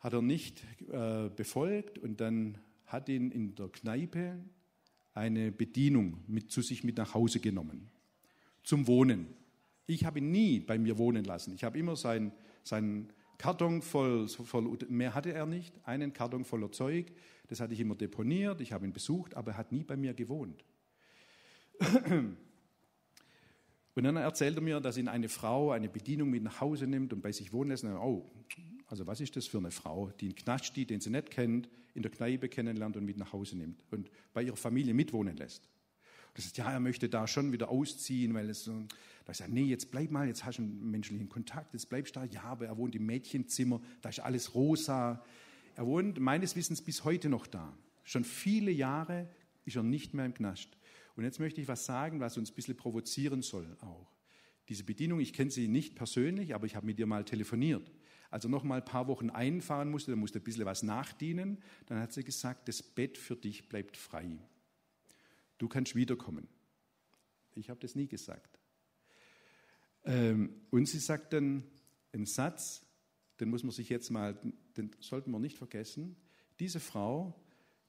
Hat er nicht äh, befolgt und dann hat ihn in der Kneipe eine Bedienung mit, zu sich mit nach Hause genommen. Zum Wohnen. Ich habe ihn nie bei mir wohnen lassen. Ich habe immer seinen sein Karton voll, voll, mehr hatte er nicht, einen Karton voller Zeug. Das hatte ich immer deponiert, ich habe ihn besucht, aber er hat nie bei mir gewohnt. Und dann erzählt er mir, dass ihn eine Frau eine Bedienung mit nach Hause nimmt und bei sich wohnen lässt. Und dann, oh, also was ist das für eine Frau, die einen Knast steht, den sie nicht kennt, in der Kneipe kennenlernt und mit nach Hause nimmt und bei ihrer Familie mitwohnen lässt. Und das ist, ja, er möchte da schon wieder ausziehen, weil es so, da sagt, nee, jetzt bleib mal, jetzt hast du einen menschlichen Kontakt, jetzt bleibst du da. Ja, aber er wohnt im Mädchenzimmer, da ist alles rosa. Er wohnt meines Wissens bis heute noch da. Schon viele Jahre ist er nicht mehr im Knast. Und jetzt möchte ich was sagen, was uns ein bisschen provozieren soll auch. Diese Bedienung, ich kenne sie nicht persönlich, aber ich habe mit ihr mal telefoniert. Als er noch mal ein paar Wochen einfahren musste, dann musste ein bisschen was nachdienen, dann hat sie gesagt, das Bett für dich bleibt frei. Du kannst wiederkommen. Ich habe das nie gesagt. Ähm, und sie sagt dann einen Satz, den muss man sich jetzt mal, den sollten wir nicht vergessen. Diese Frau,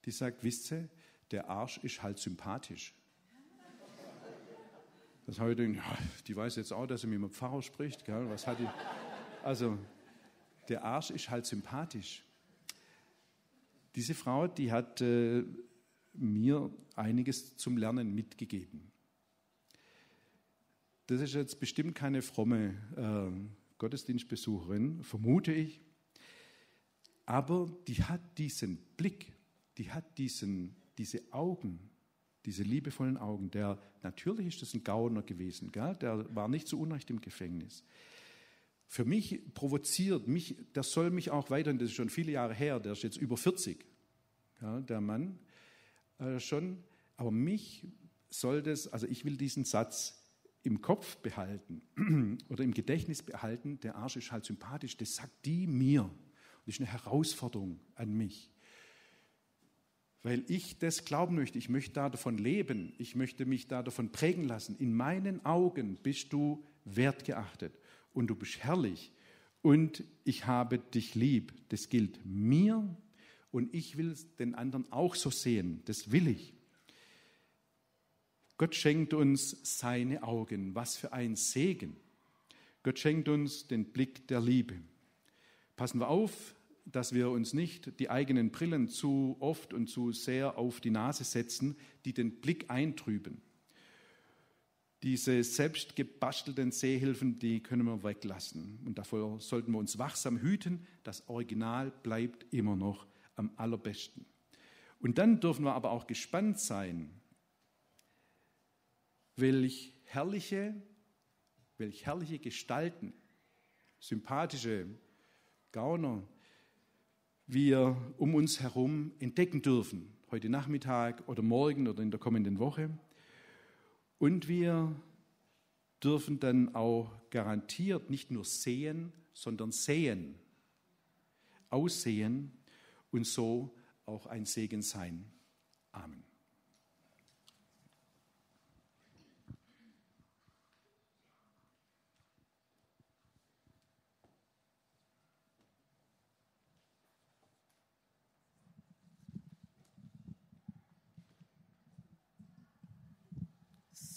die sagt, wisst ihr, der Arsch ist halt sympathisch. Das habe ich gedacht, ja, die weiß jetzt auch, dass sie mit dem Pfarrer spricht. Gell? Was hat die? Also, der Arsch ist halt sympathisch. Diese Frau, die hat äh, mir einiges zum Lernen mitgegeben. Das ist jetzt bestimmt keine fromme äh, Gottesdienstbesucherin, vermute ich. Aber die hat diesen Blick, die hat diesen, diese Augen, diese liebevollen Augen. Der, natürlich ist das ein Gauner gewesen, gell? der war nicht zu Unrecht im Gefängnis. Für mich provoziert, mich, das soll mich auch weiterhin, das ist schon viele Jahre her, der ist jetzt über 40, ja, der Mann äh, schon, aber mich soll das, also ich will diesen Satz im Kopf behalten [CLEARS THROAT] oder im Gedächtnis behalten, der Arsch ist halt sympathisch, das sagt die mir. Das ist eine Herausforderung an mich. Weil ich das glauben möchte, ich möchte da davon leben, ich möchte mich da davon prägen lassen. In meinen Augen bist du wertgeachtet und du bist herrlich und ich habe dich lieb. Das gilt mir und ich will den anderen auch so sehen. Das will ich. Gott schenkt uns seine Augen. Was für ein Segen. Gott schenkt uns den Blick der Liebe. Passen wir auf, dass wir uns nicht die eigenen Brillen zu oft und zu sehr auf die Nase setzen, die den Blick eintrüben. Diese selbst gebastelten Sehhilfen, die können wir weglassen. Und davor sollten wir uns wachsam hüten. Das Original bleibt immer noch am allerbesten. Und dann dürfen wir aber auch gespannt sein, welch herrliche, welch herrliche Gestalten, sympathische Gauner wir um uns herum entdecken dürfen, heute Nachmittag oder morgen oder in der kommenden Woche. Und wir dürfen dann auch garantiert nicht nur sehen, sondern sehen, aussehen und so auch ein Segen sein. Amen.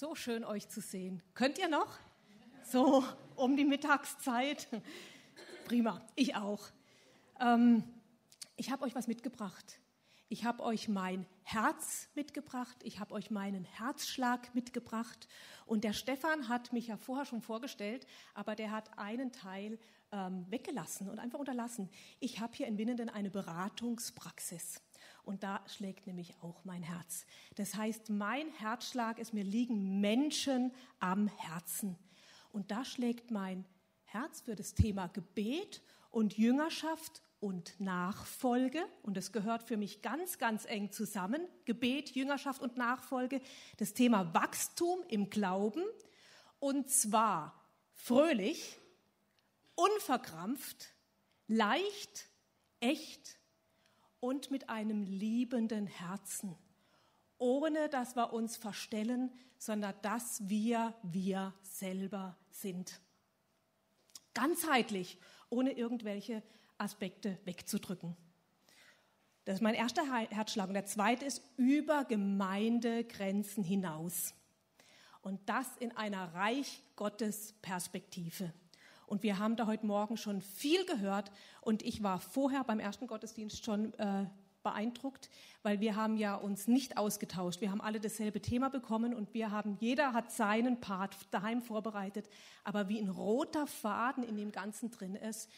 So schön, euch zu sehen. Könnt ihr noch? So um die Mittagszeit. Prima, ich auch. Ähm, ich habe euch was mitgebracht. Ich habe euch mein Herz mitgebracht, ich habe euch meinen Herzschlag mitgebracht. Und der Stefan hat mich ja vorher schon vorgestellt, aber der hat einen Teil ähm, weggelassen und einfach unterlassen. Ich habe hier in Winnenden eine Beratungspraxis. Und da schlägt nämlich auch mein Herz. Das heißt, mein Herzschlag ist, mir liegen Menschen am Herzen. Und da schlägt mein Herz für das Thema Gebet und Jüngerschaft und Nachfolge. Und das gehört für mich ganz, ganz eng zusammen. Gebet, Jüngerschaft und Nachfolge. Das Thema Wachstum im Glauben. Und zwar fröhlich, unverkrampft, leicht, echt und mit einem liebenden Herzen. Ohne dass wir uns verstellen, sondern dass wir wir selber sind. Ganzheitlich, ohne irgendwelche Aspekte wegzudrücken. Das ist mein erster Herzschlag. Und der zweite ist über Gemeindegrenzen hinaus. Und das in einer Reich Gottes Perspektive. Und wir haben da heute Morgen schon viel gehört. Und ich war vorher beim ersten Gottesdienst schon äh, beeindruckt, weil wir haben ja uns nicht ausgetauscht. Wir haben alle dasselbe Thema bekommen und wir haben, jeder hat seinen Part daheim vorbereitet. Aber wie ein roter Faden in dem Ganzen drin ist,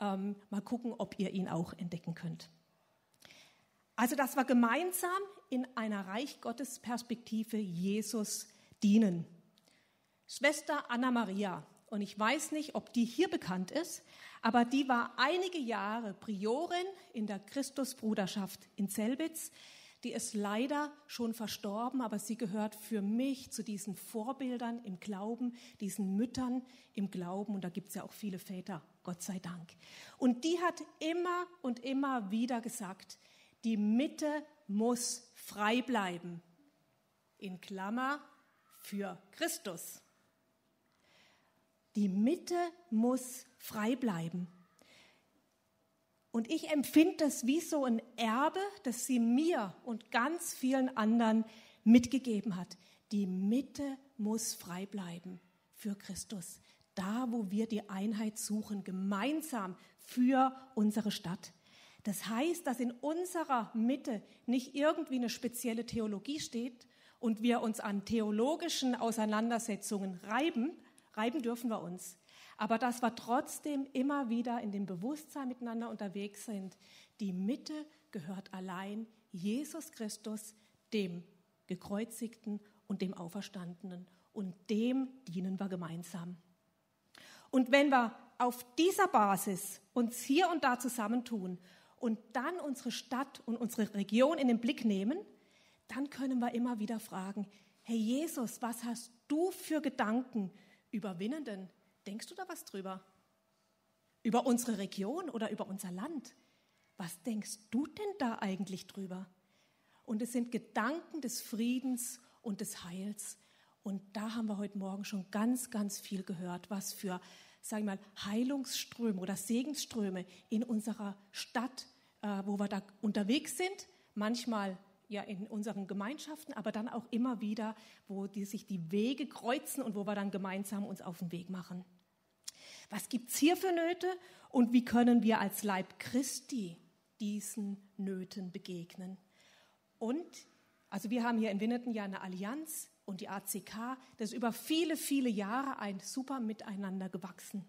ähm, mal gucken, ob ihr ihn auch entdecken könnt. Also, dass wir gemeinsam in einer Reich Gottes Perspektive Jesus dienen. Schwester Anna Maria, und ich weiß nicht, ob die hier bekannt ist, aber die war einige Jahre Priorin in der Christusbruderschaft in Zelbitz. Die ist leider schon verstorben, aber sie gehört für mich zu diesen Vorbildern im Glauben, diesen Müttern im Glauben. Und da gibt es ja auch viele Väter, Gott sei Dank. Und die hat immer und immer wieder gesagt, die Mitte muss frei bleiben. In Klammer für Christus. Die Mitte muss frei bleiben. Und ich empfinde das wie so ein Erbe, das sie mir und ganz vielen anderen mitgegeben hat. Die Mitte muss frei bleiben für Christus. Da, wo wir die Einheit suchen, gemeinsam für unsere Stadt. Das heißt, dass in unserer Mitte nicht irgendwie eine spezielle Theologie steht und wir uns an theologischen Auseinandersetzungen reiben, reiben dürfen wir uns. Aber dass wir trotzdem immer wieder in dem Bewusstsein miteinander unterwegs sind, die Mitte gehört allein Jesus Christus, dem gekreuzigten und dem Auferstandenen. Und dem dienen wir gemeinsam. Und wenn wir auf dieser Basis uns hier und da zusammentun und dann unsere Stadt und unsere Region in den Blick nehmen, dann können wir immer wieder fragen, Herr Jesus, was hast du für Gedanken Überwinnenden. Denkst du da was drüber? Über unsere Region oder über unser Land? Was denkst du denn da eigentlich drüber? Und es sind Gedanken des Friedens und des Heils. Und da haben wir heute Morgen schon ganz, ganz viel gehört, was für, sagen wir mal, Heilungsströme oder Segensströme in unserer Stadt, äh, wo wir da unterwegs sind, manchmal ja in unseren Gemeinschaften, aber dann auch immer wieder, wo die, sich die Wege kreuzen und wo wir dann gemeinsam uns auf den Weg machen. Was gibt es hier für Nöte und wie können wir als Leib Christi diesen Nöten begegnen? Und, also wir haben hier in Winneten ja eine Allianz und die ACK, das ist über viele, viele Jahre ein super Miteinander gewachsen.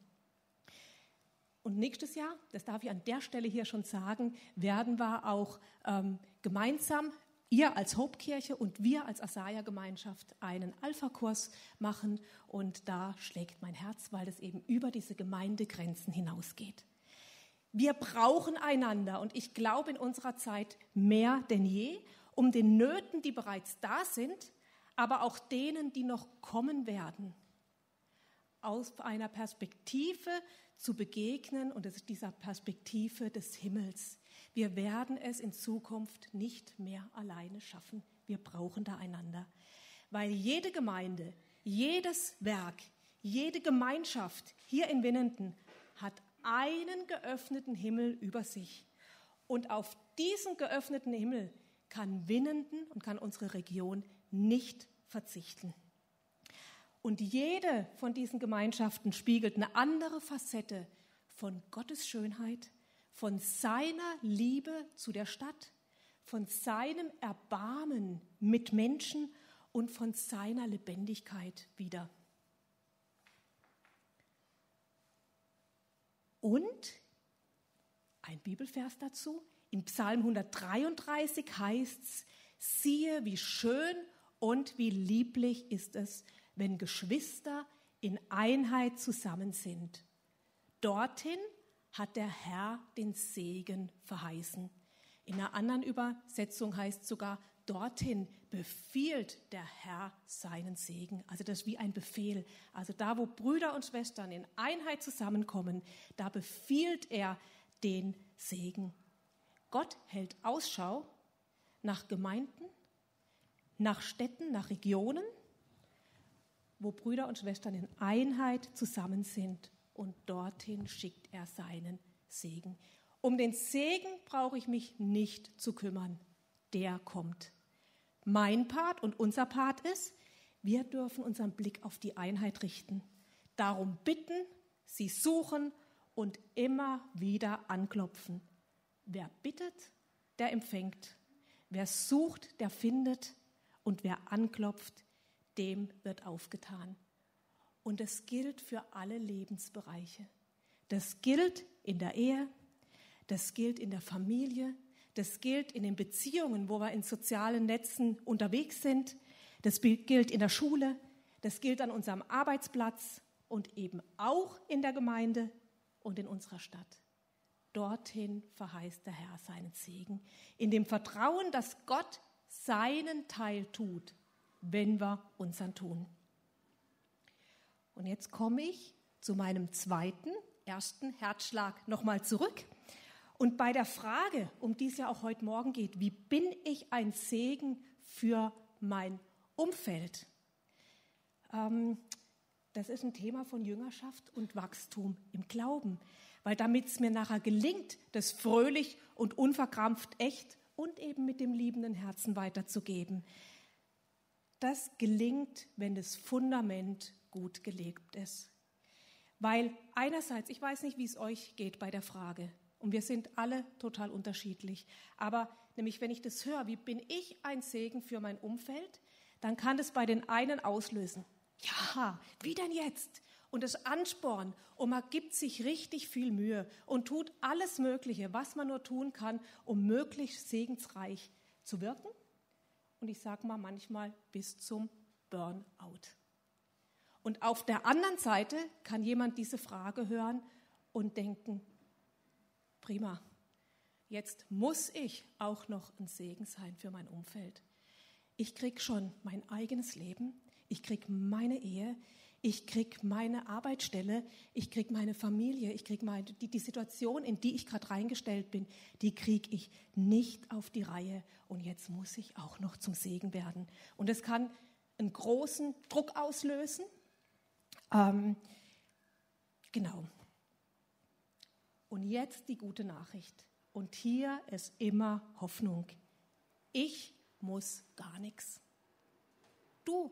Und nächstes Jahr, das darf ich an der Stelle hier schon sagen, werden wir auch ähm, gemeinsam ihr als Hauptkirche und wir als Asaja-Gemeinschaft einen Alpha-Kurs machen. Und da schlägt mein Herz, weil es eben über diese Gemeindegrenzen hinausgeht. Wir brauchen einander und ich glaube in unserer Zeit mehr denn je, um den Nöten, die bereits da sind, aber auch denen, die noch kommen werden, aus einer Perspektive zu begegnen und ist dieser Perspektive des Himmels. Wir werden es in Zukunft nicht mehr alleine schaffen. Wir brauchen da einander. Weil jede Gemeinde, jedes Werk, jede Gemeinschaft hier in Winnenden hat einen geöffneten Himmel über sich. Und auf diesen geöffneten Himmel kann Winnenden und kann unsere Region nicht verzichten. Und jede von diesen Gemeinschaften spiegelt eine andere Facette von Gottes Schönheit, von seiner Liebe zu der Stadt, von seinem Erbarmen mit Menschen und von seiner Lebendigkeit wieder. Und ein Bibelvers dazu, im Psalm 133 heißt es, siehe, wie schön und wie lieblich ist es, wenn Geschwister in Einheit zusammen sind. Dorthin hat der Herr den Segen verheißen. In einer anderen Übersetzung heißt sogar, dorthin befiehlt der Herr seinen Segen. Also das ist wie ein Befehl. Also da, wo Brüder und Schwestern in Einheit zusammenkommen, da befiehlt er den Segen. Gott hält Ausschau nach Gemeinden, nach Städten, nach Regionen, wo Brüder und Schwestern in Einheit zusammen sind. Und dorthin schickt er seinen Segen. Um den Segen brauche ich mich nicht zu kümmern. Der kommt. Mein Part und unser Part ist, wir dürfen unseren Blick auf die Einheit richten. Darum bitten, sie suchen und immer wieder anklopfen. Wer bittet, der empfängt. Wer sucht, der findet. Und wer anklopft, dem wird aufgetan. Und das gilt für alle Lebensbereiche. Das gilt in der Ehe, das gilt in der Familie, das gilt in den Beziehungen, wo wir in sozialen Netzen unterwegs sind, das gilt in der Schule, das gilt an unserem Arbeitsplatz und eben auch in der Gemeinde und in unserer Stadt. Dorthin verheißt der Herr seinen Segen, in dem Vertrauen, dass Gott seinen Teil tut, wenn wir unseren tun. Und jetzt komme ich zu meinem zweiten, ersten Herzschlag nochmal zurück. Und bei der Frage, um die es ja auch heute Morgen geht, wie bin ich ein Segen für mein Umfeld? Ähm, das ist ein Thema von Jüngerschaft und Wachstum im Glauben. Weil damit es mir nachher gelingt, das fröhlich und unverkrampft echt und eben mit dem liebenden Herzen weiterzugeben, das gelingt, wenn das Fundament gut gelegt ist. Weil einerseits, ich weiß nicht, wie es euch geht bei der Frage, und wir sind alle total unterschiedlich, aber nämlich wenn ich das höre, wie bin ich ein Segen für mein Umfeld, dann kann das bei den einen auslösen. Ja, wie denn jetzt? Und das Ansporn und man gibt sich richtig viel Mühe und tut alles Mögliche, was man nur tun kann, um möglichst segensreich zu wirken. Und ich sage mal manchmal bis zum Burnout. Und auf der anderen Seite kann jemand diese Frage hören und denken, prima, jetzt muss ich auch noch ein Segen sein für mein Umfeld. Ich kriege schon mein eigenes Leben, ich kriege meine Ehe, ich kriege meine Arbeitsstelle, ich kriege meine Familie, ich kriege die, die Situation, in die ich gerade reingestellt bin, die kriege ich nicht auf die Reihe. Und jetzt muss ich auch noch zum Segen werden. Und es kann einen großen Druck auslösen. Ähm, genau. Und jetzt die gute Nachricht. Und hier ist immer Hoffnung. Ich muss gar nichts. Du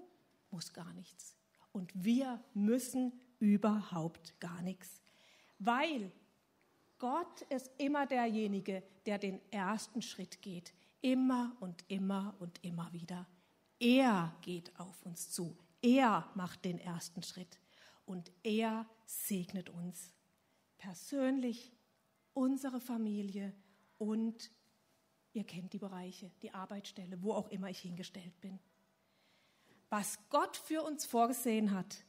musst gar nichts. Und wir müssen überhaupt gar nichts. Weil Gott ist immer derjenige, der den ersten Schritt geht. Immer und immer und immer wieder. Er geht auf uns zu. Er macht den ersten Schritt. Und er segnet uns persönlich, unsere Familie und ihr kennt die Bereiche, die Arbeitsstelle, wo auch immer ich hingestellt bin. Was Gott für uns vorgesehen hat,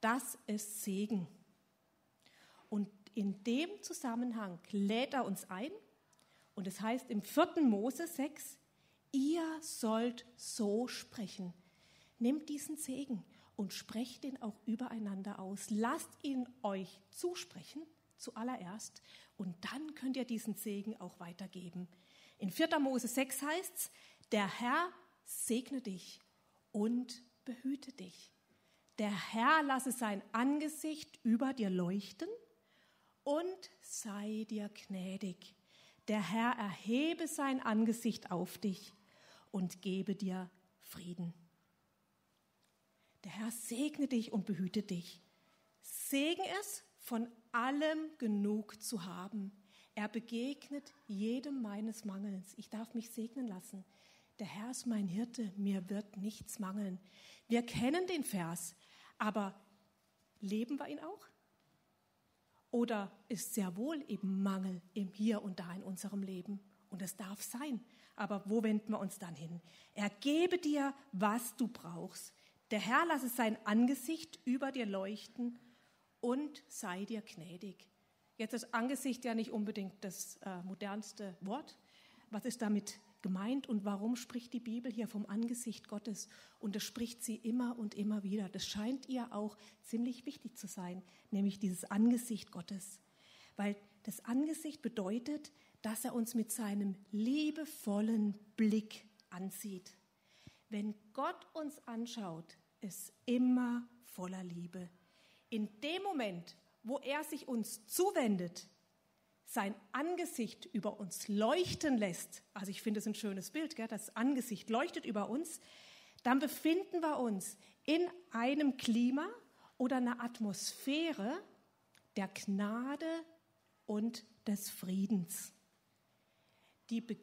das ist Segen. Und in dem Zusammenhang lädt er uns ein. Und es heißt im 4. Mose 6, ihr sollt so sprechen. Nehmt diesen Segen und sprecht ihn auch übereinander aus. Lasst ihn euch zusprechen zuallererst und dann könnt ihr diesen Segen auch weitergeben. In 4. Mose 6 heißt es, der Herr segne dich und behüte dich. Der Herr lasse sein Angesicht über dir leuchten und sei dir gnädig. Der Herr erhebe sein Angesicht auf dich und gebe dir Frieden. Der Herr segne dich und behüte dich. Segen es, von allem genug zu haben. Er begegnet jedem meines Mangels. Ich darf mich segnen lassen. Der Herr ist mein Hirte, mir wird nichts mangeln. Wir kennen den Vers, aber leben wir ihn auch? Oder ist sehr wohl eben Mangel im Hier und Da in unserem Leben? Und es darf sein. Aber wo wenden wir uns dann hin? Er gebe dir, was du brauchst. Der Herr lasse sein Angesicht über dir leuchten und sei dir gnädig. Jetzt ist Angesicht ja nicht unbedingt das äh, modernste Wort. Was ist damit gemeint und warum spricht die Bibel hier vom Angesicht Gottes? Und das spricht sie immer und immer wieder. Das scheint ihr auch ziemlich wichtig zu sein, nämlich dieses Angesicht Gottes. Weil das Angesicht bedeutet, dass er uns mit seinem liebevollen Blick ansieht. Wenn Gott uns anschaut, ist immer voller Liebe. In dem Moment, wo er sich uns zuwendet, sein Angesicht über uns leuchten lässt, also ich finde es ein schönes Bild, gell, das Angesicht leuchtet über uns, dann befinden wir uns in einem Klima oder einer Atmosphäre der Gnade und des Friedens. Die Be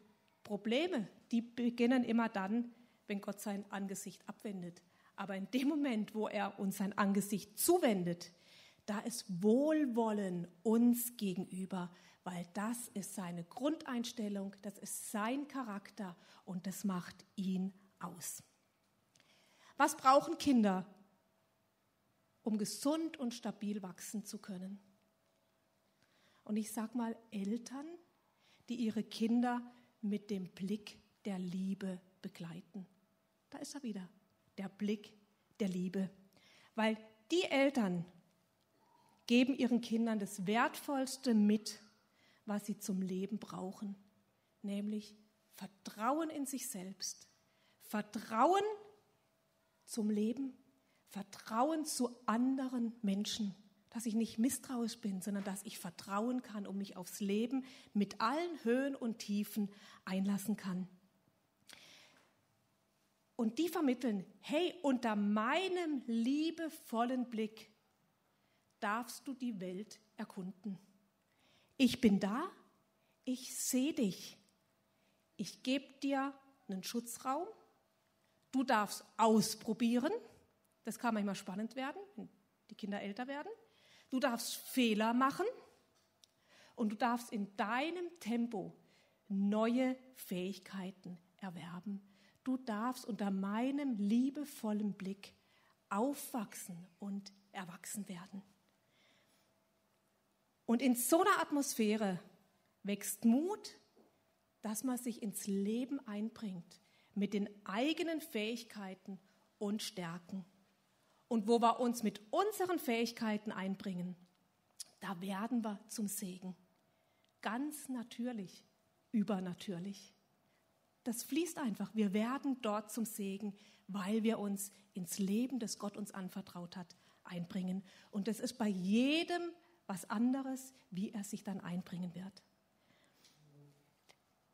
Probleme, die beginnen immer dann, wenn Gott sein Angesicht abwendet. Aber in dem Moment, wo er uns sein Angesicht zuwendet, da ist Wohlwollen uns gegenüber, weil das ist seine Grundeinstellung, das ist sein Charakter und das macht ihn aus. Was brauchen Kinder, um gesund und stabil wachsen zu können? Und ich sage mal Eltern, die ihre Kinder mit dem Blick der Liebe begleiten. Da ist er wieder, der Blick der Liebe. Weil die Eltern geben ihren Kindern das Wertvollste mit, was sie zum Leben brauchen, nämlich Vertrauen in sich selbst, Vertrauen zum Leben, Vertrauen zu anderen Menschen, dass ich nicht misstrauisch bin, sondern dass ich vertrauen kann und mich aufs Leben mit allen Höhen und Tiefen einlassen kann. Und die vermitteln, hey, unter meinem liebevollen Blick darfst du die Welt erkunden. Ich bin da, ich sehe dich. Ich gebe dir einen Schutzraum. Du darfst ausprobieren. Das kann manchmal spannend werden, wenn die Kinder älter werden. Du darfst Fehler machen und du darfst in deinem Tempo neue Fähigkeiten erwerben. Du darfst unter meinem liebevollen Blick aufwachsen und erwachsen werden. Und in so einer Atmosphäre wächst Mut, dass man sich ins Leben einbringt mit den eigenen Fähigkeiten und Stärken. Und wo wir uns mit unseren Fähigkeiten einbringen, da werden wir zum Segen. Ganz natürlich, übernatürlich. Das fließt einfach. Wir werden dort zum Segen, weil wir uns ins Leben, das Gott uns anvertraut hat, einbringen. Und das ist bei jedem was anderes, wie er sich dann einbringen wird.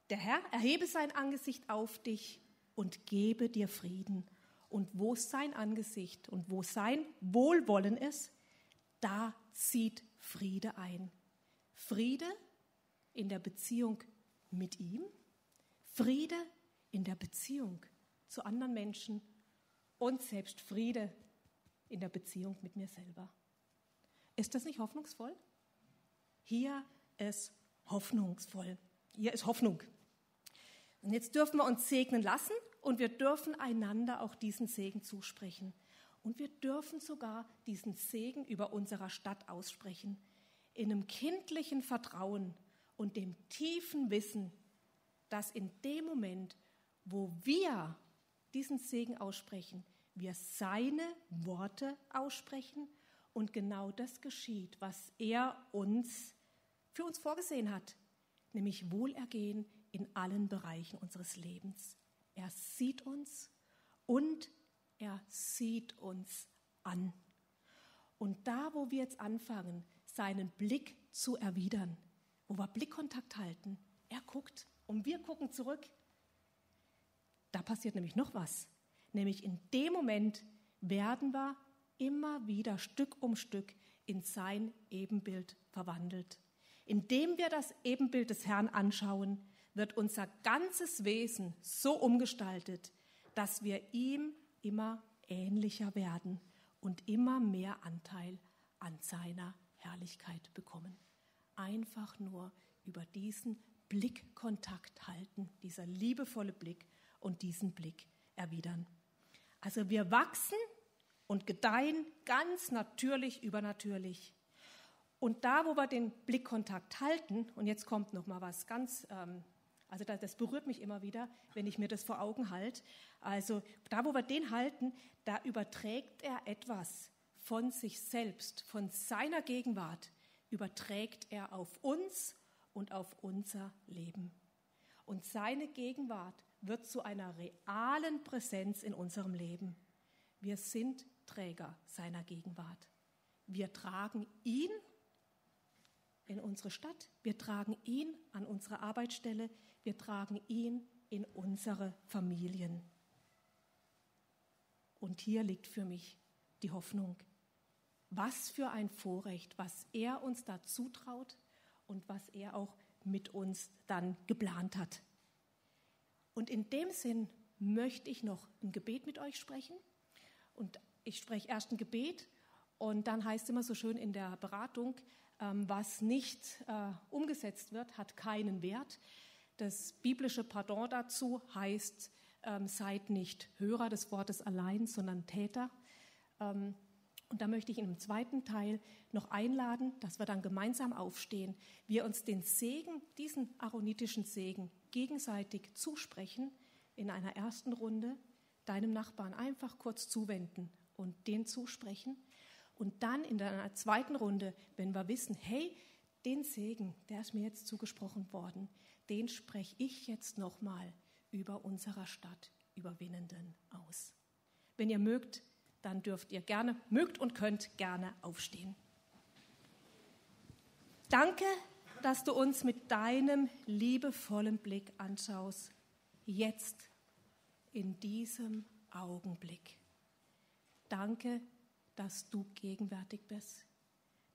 Der Herr erhebe sein Angesicht auf dich und gebe dir Frieden. Und wo sein Angesicht und wo sein Wohlwollen ist, da zieht Friede ein. Friede in der Beziehung mit ihm, Friede in der Beziehung zu anderen Menschen und selbst Friede in der Beziehung mit mir selber. Ist das nicht hoffnungsvoll? Hier ist hoffnungsvoll. Hier ist Hoffnung. Und jetzt dürfen wir uns segnen lassen und wir dürfen einander auch diesen Segen zusprechen. Und wir dürfen sogar diesen Segen über unserer Stadt aussprechen. In einem kindlichen Vertrauen und dem tiefen Wissen, dass in dem Moment, wo wir diesen Segen aussprechen, wir seine Worte aussprechen und genau das geschieht, was er uns für uns vorgesehen hat, nämlich Wohlergehen in allen Bereichen unseres Lebens. Er sieht uns und er sieht uns an. Und da, wo wir jetzt anfangen, seinen Blick zu erwidern, wo wir Blickkontakt halten, er guckt und wir gucken zurück, da passiert nämlich noch was. Nämlich in dem Moment werden wir immer wieder Stück um Stück in sein Ebenbild verwandelt. Indem wir das Ebenbild des Herrn anschauen, wird unser ganzes Wesen so umgestaltet, dass wir ihm immer ähnlicher werden und immer mehr Anteil an seiner Herrlichkeit bekommen. Einfach nur über diesen Blickkontakt halten, dieser liebevolle Blick und diesen Blick erwidern. Also wir wachsen und gedeihen ganz natürlich, übernatürlich. Und da, wo wir den Blickkontakt halten, und jetzt kommt noch mal was ganz, ähm, also das, das berührt mich immer wieder, wenn ich mir das vor Augen halte. Also da, wo wir den halten, da überträgt er etwas von sich selbst, von seiner Gegenwart, überträgt er auf uns und auf unser Leben. Und seine Gegenwart wird zu einer realen Präsenz in unserem Leben. Wir sind Träger seiner Gegenwart. Wir tragen ihn in unsere Stadt, wir tragen ihn an unsere Arbeitsstelle, wir tragen ihn in unsere Familien. Und hier liegt für mich die Hoffnung. Was für ein Vorrecht, was er uns da zutraut, und was er auch mit uns dann geplant hat. Und in dem Sinn möchte ich noch ein Gebet mit euch sprechen. Und ich spreche erst ein Gebet und dann heißt es immer so schön in der Beratung, ähm, was nicht äh, umgesetzt wird, hat keinen Wert. Das biblische Pardon dazu heißt, ähm, seid nicht Hörer des Wortes allein, sondern Täter. Ähm, und da möchte ich in dem zweiten Teil noch einladen, dass wir dann gemeinsam aufstehen, wir uns den Segen, diesen aaronitischen Segen, gegenseitig zusprechen in einer ersten Runde, deinem Nachbarn einfach kurz zuwenden und den zusprechen. Und dann in einer zweiten Runde, wenn wir wissen, hey, den Segen, der ist mir jetzt zugesprochen worden, den spreche ich jetzt nochmal über unserer Stadt Überwinnenden aus. Wenn ihr mögt, dann dürft ihr gerne, mögt und könnt gerne aufstehen. Danke, dass du uns mit deinem liebevollen Blick anschaust, jetzt in diesem Augenblick. Danke, dass du gegenwärtig bist.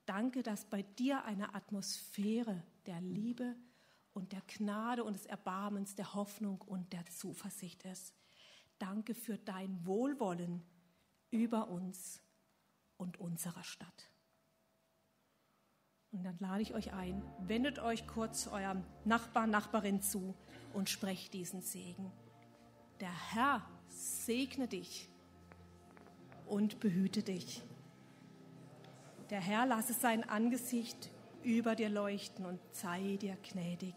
Danke, dass bei dir eine Atmosphäre der Liebe und der Gnade und des Erbarmens, der Hoffnung und der Zuversicht ist. Danke für dein Wohlwollen über uns und unserer Stadt. Und dann lade ich euch ein, wendet euch kurz eurem Nachbar, Nachbarin zu und sprecht diesen Segen. Der Herr segne dich und behüte dich. Der Herr lasse sein Angesicht über dir leuchten und sei dir gnädig.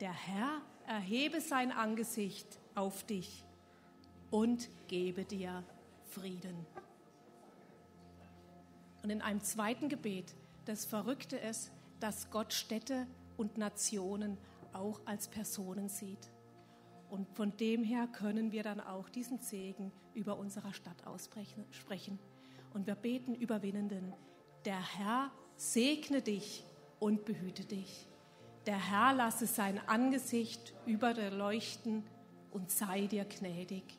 Der Herr erhebe sein Angesicht auf dich und gebe dir Frieden. Und in einem zweiten Gebet, das Verrückte ist, dass Gott Städte und Nationen auch als Personen sieht. Und von dem her können wir dann auch diesen Segen über unserer Stadt aussprechen. Und wir beten überwinnenden, der Herr segne dich und behüte dich. Der Herr lasse sein Angesicht über dir leuchten und sei dir gnädig.